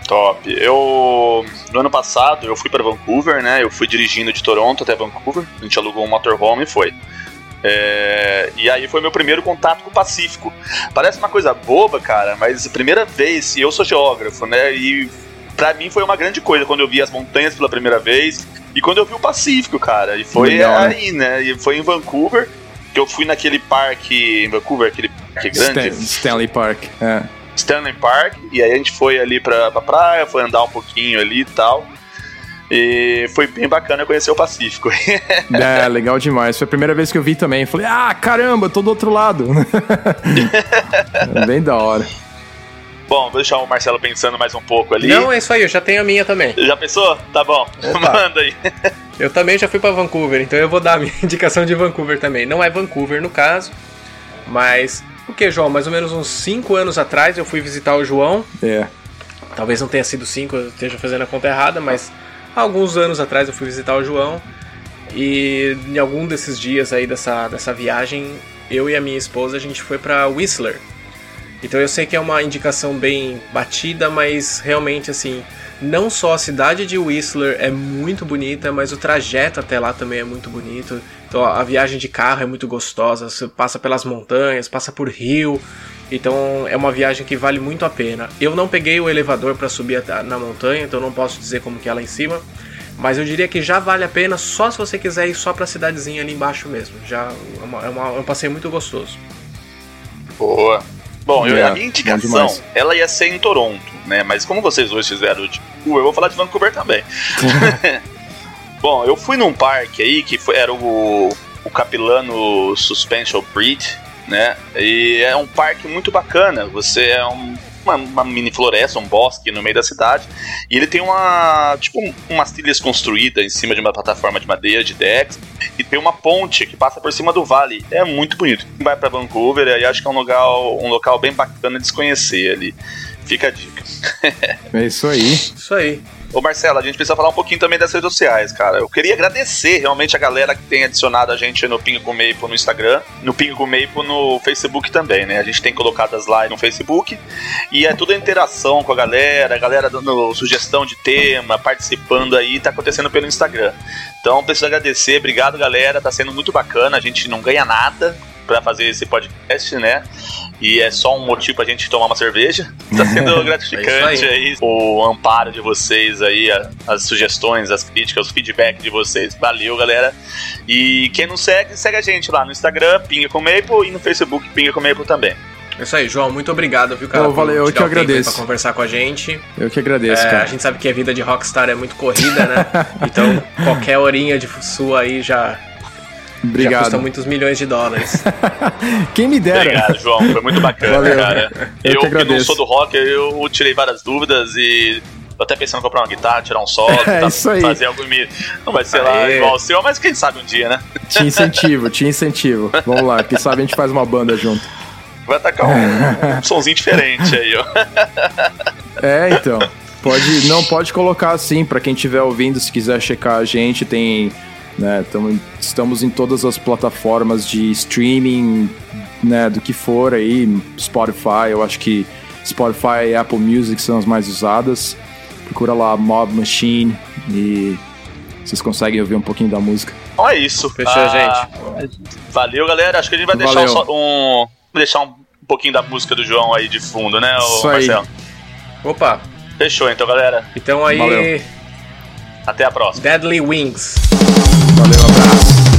Top. Eu no ano passado eu fui para Vancouver, né? Eu fui dirigindo de Toronto até Vancouver. A gente alugou um motorhome e foi. É, e aí foi meu primeiro contato com o Pacífico. Parece uma coisa boba, cara, mas a primeira vez, e eu sou geógrafo, né? E para mim foi uma grande coisa quando eu vi as montanhas pela primeira vez e quando eu vi o Pacífico, cara. E foi Legal, né? aí, né? E foi em Vancouver que eu fui naquele parque em Vancouver, aquele parque grande. Stan Stanley Park, é. Stanley Park, e aí a gente foi ali pra, pra praia, foi andar um pouquinho ali e tal. E foi bem bacana conhecer o Pacífico. é, legal demais. Foi a primeira vez que eu vi também. Falei, ah, caramba, tô do outro lado. bem da hora. Bom, vou deixar o Marcelo pensando mais um pouco ali. Não, é isso aí, eu já tenho a minha também. Já pensou? Tá bom, Opa. manda aí. Eu também já fui para Vancouver, então eu vou dar a minha indicação de Vancouver também. Não é Vancouver no caso, mas. O que, João? Mais ou menos uns 5 anos atrás eu fui visitar o João. É. Talvez não tenha sido 5, eu esteja fazendo a conta errada, mas alguns anos atrás eu fui visitar o João e em algum desses dias aí dessa, dessa viagem, eu e a minha esposa a gente foi para Whistler. Então eu sei que é uma indicação bem batida, mas realmente assim, não só a cidade de Whistler é muito bonita, mas o trajeto até lá também é muito bonito. Então a viagem de carro é muito gostosa, você passa pelas montanhas, passa por rio, então é uma viagem que vale muito a pena. Eu não peguei o elevador para subir na montanha, então não posso dizer como que é lá em cima. Mas eu diria que já vale a pena só se você quiser ir só para a cidadezinha ali embaixo mesmo. Já é, uma, é, uma, é um passeio muito gostoso. Boa. Bom, eu, a minha indicação, ela ia ser em Toronto, né? Mas como vocês dois fizeram de eu vou falar de Vancouver também. Bom, eu fui num parque aí que foi, era o, o Capilano Suspension Bridge, né? E é um parque muito bacana. Você é um, uma, uma, mini floresta, um bosque no meio da cidade. E ele tem uma. Tipo, umas trilhas construídas em cima de uma plataforma de madeira, de decks. E tem uma ponte que passa por cima do vale. É muito bonito. Vai para Vancouver, aí acho que é um local, um local bem bacana de se conhecer ali. Fica a dica. é isso aí. Isso aí. Ô Marcelo, a gente precisa falar um pouquinho também das redes sociais, cara. Eu queria agradecer realmente a galera que tem adicionado a gente no Pingo com Maple no Instagram, no Pingo com Maple no Facebook também, né? A gente tem colocado as lives no Facebook e é tudo interação com a galera, a galera dando sugestão de tema, participando aí, tá acontecendo pelo Instagram. Então, preciso agradecer, obrigado galera, tá sendo muito bacana, a gente não ganha nada, para fazer esse podcast, né? E é só um motivo pra gente tomar uma cerveja. Tá sendo gratificante é aí. aí. o amparo de vocês aí, as sugestões, as críticas, o feedback de vocês. Valeu, galera. E quem não segue, segue a gente lá no Instagram, Pinga com Maple, e no Facebook, Pinga com Maple também. É isso aí, João. Muito obrigado, viu, cara? Oh, valeu, eu que agradeço. Pra conversar com a gente. Eu que agradeço, é, cara. A gente sabe que a vida de rockstar é muito corrida, né? então, qualquer horinha de sua aí já Obrigado. Já custa muitos milhões de dólares. Quem me dera. Obrigado, João. Foi muito bacana, Valeu. cara. Eu, eu que, que não sou do rock, eu tirei várias dúvidas e Tô até pensando em comprar uma guitarra, tirar um solo, é, tá, isso aí. fazer algo Não vai ser lá igual o seu, mas quem sabe um dia, né? Te incentivo, te incentivo. Vamos lá, quem sabe a gente faz uma banda junto. Vai tacar um, um somzinho diferente aí, ó. É, então. Pode, não pode colocar assim, para quem estiver ouvindo, se quiser checar a gente, tem né? Tamo, estamos em todas as plataformas de streaming, né, do que for aí, Spotify, eu acho que Spotify e Apple Music são as mais usadas. Procura lá Mob Machine e vocês conseguem ouvir um pouquinho da música. Então é isso. Fechou, ah, gente. Valeu, galera. Acho que a gente vai deixar um, um, deixar um pouquinho da música do João aí de fundo, né, Isso Marcelo? Aí. Opa. Fechou então, galera. Então aí. Valeu. Até a próxima. Deadly Wings. Valeu, abraço.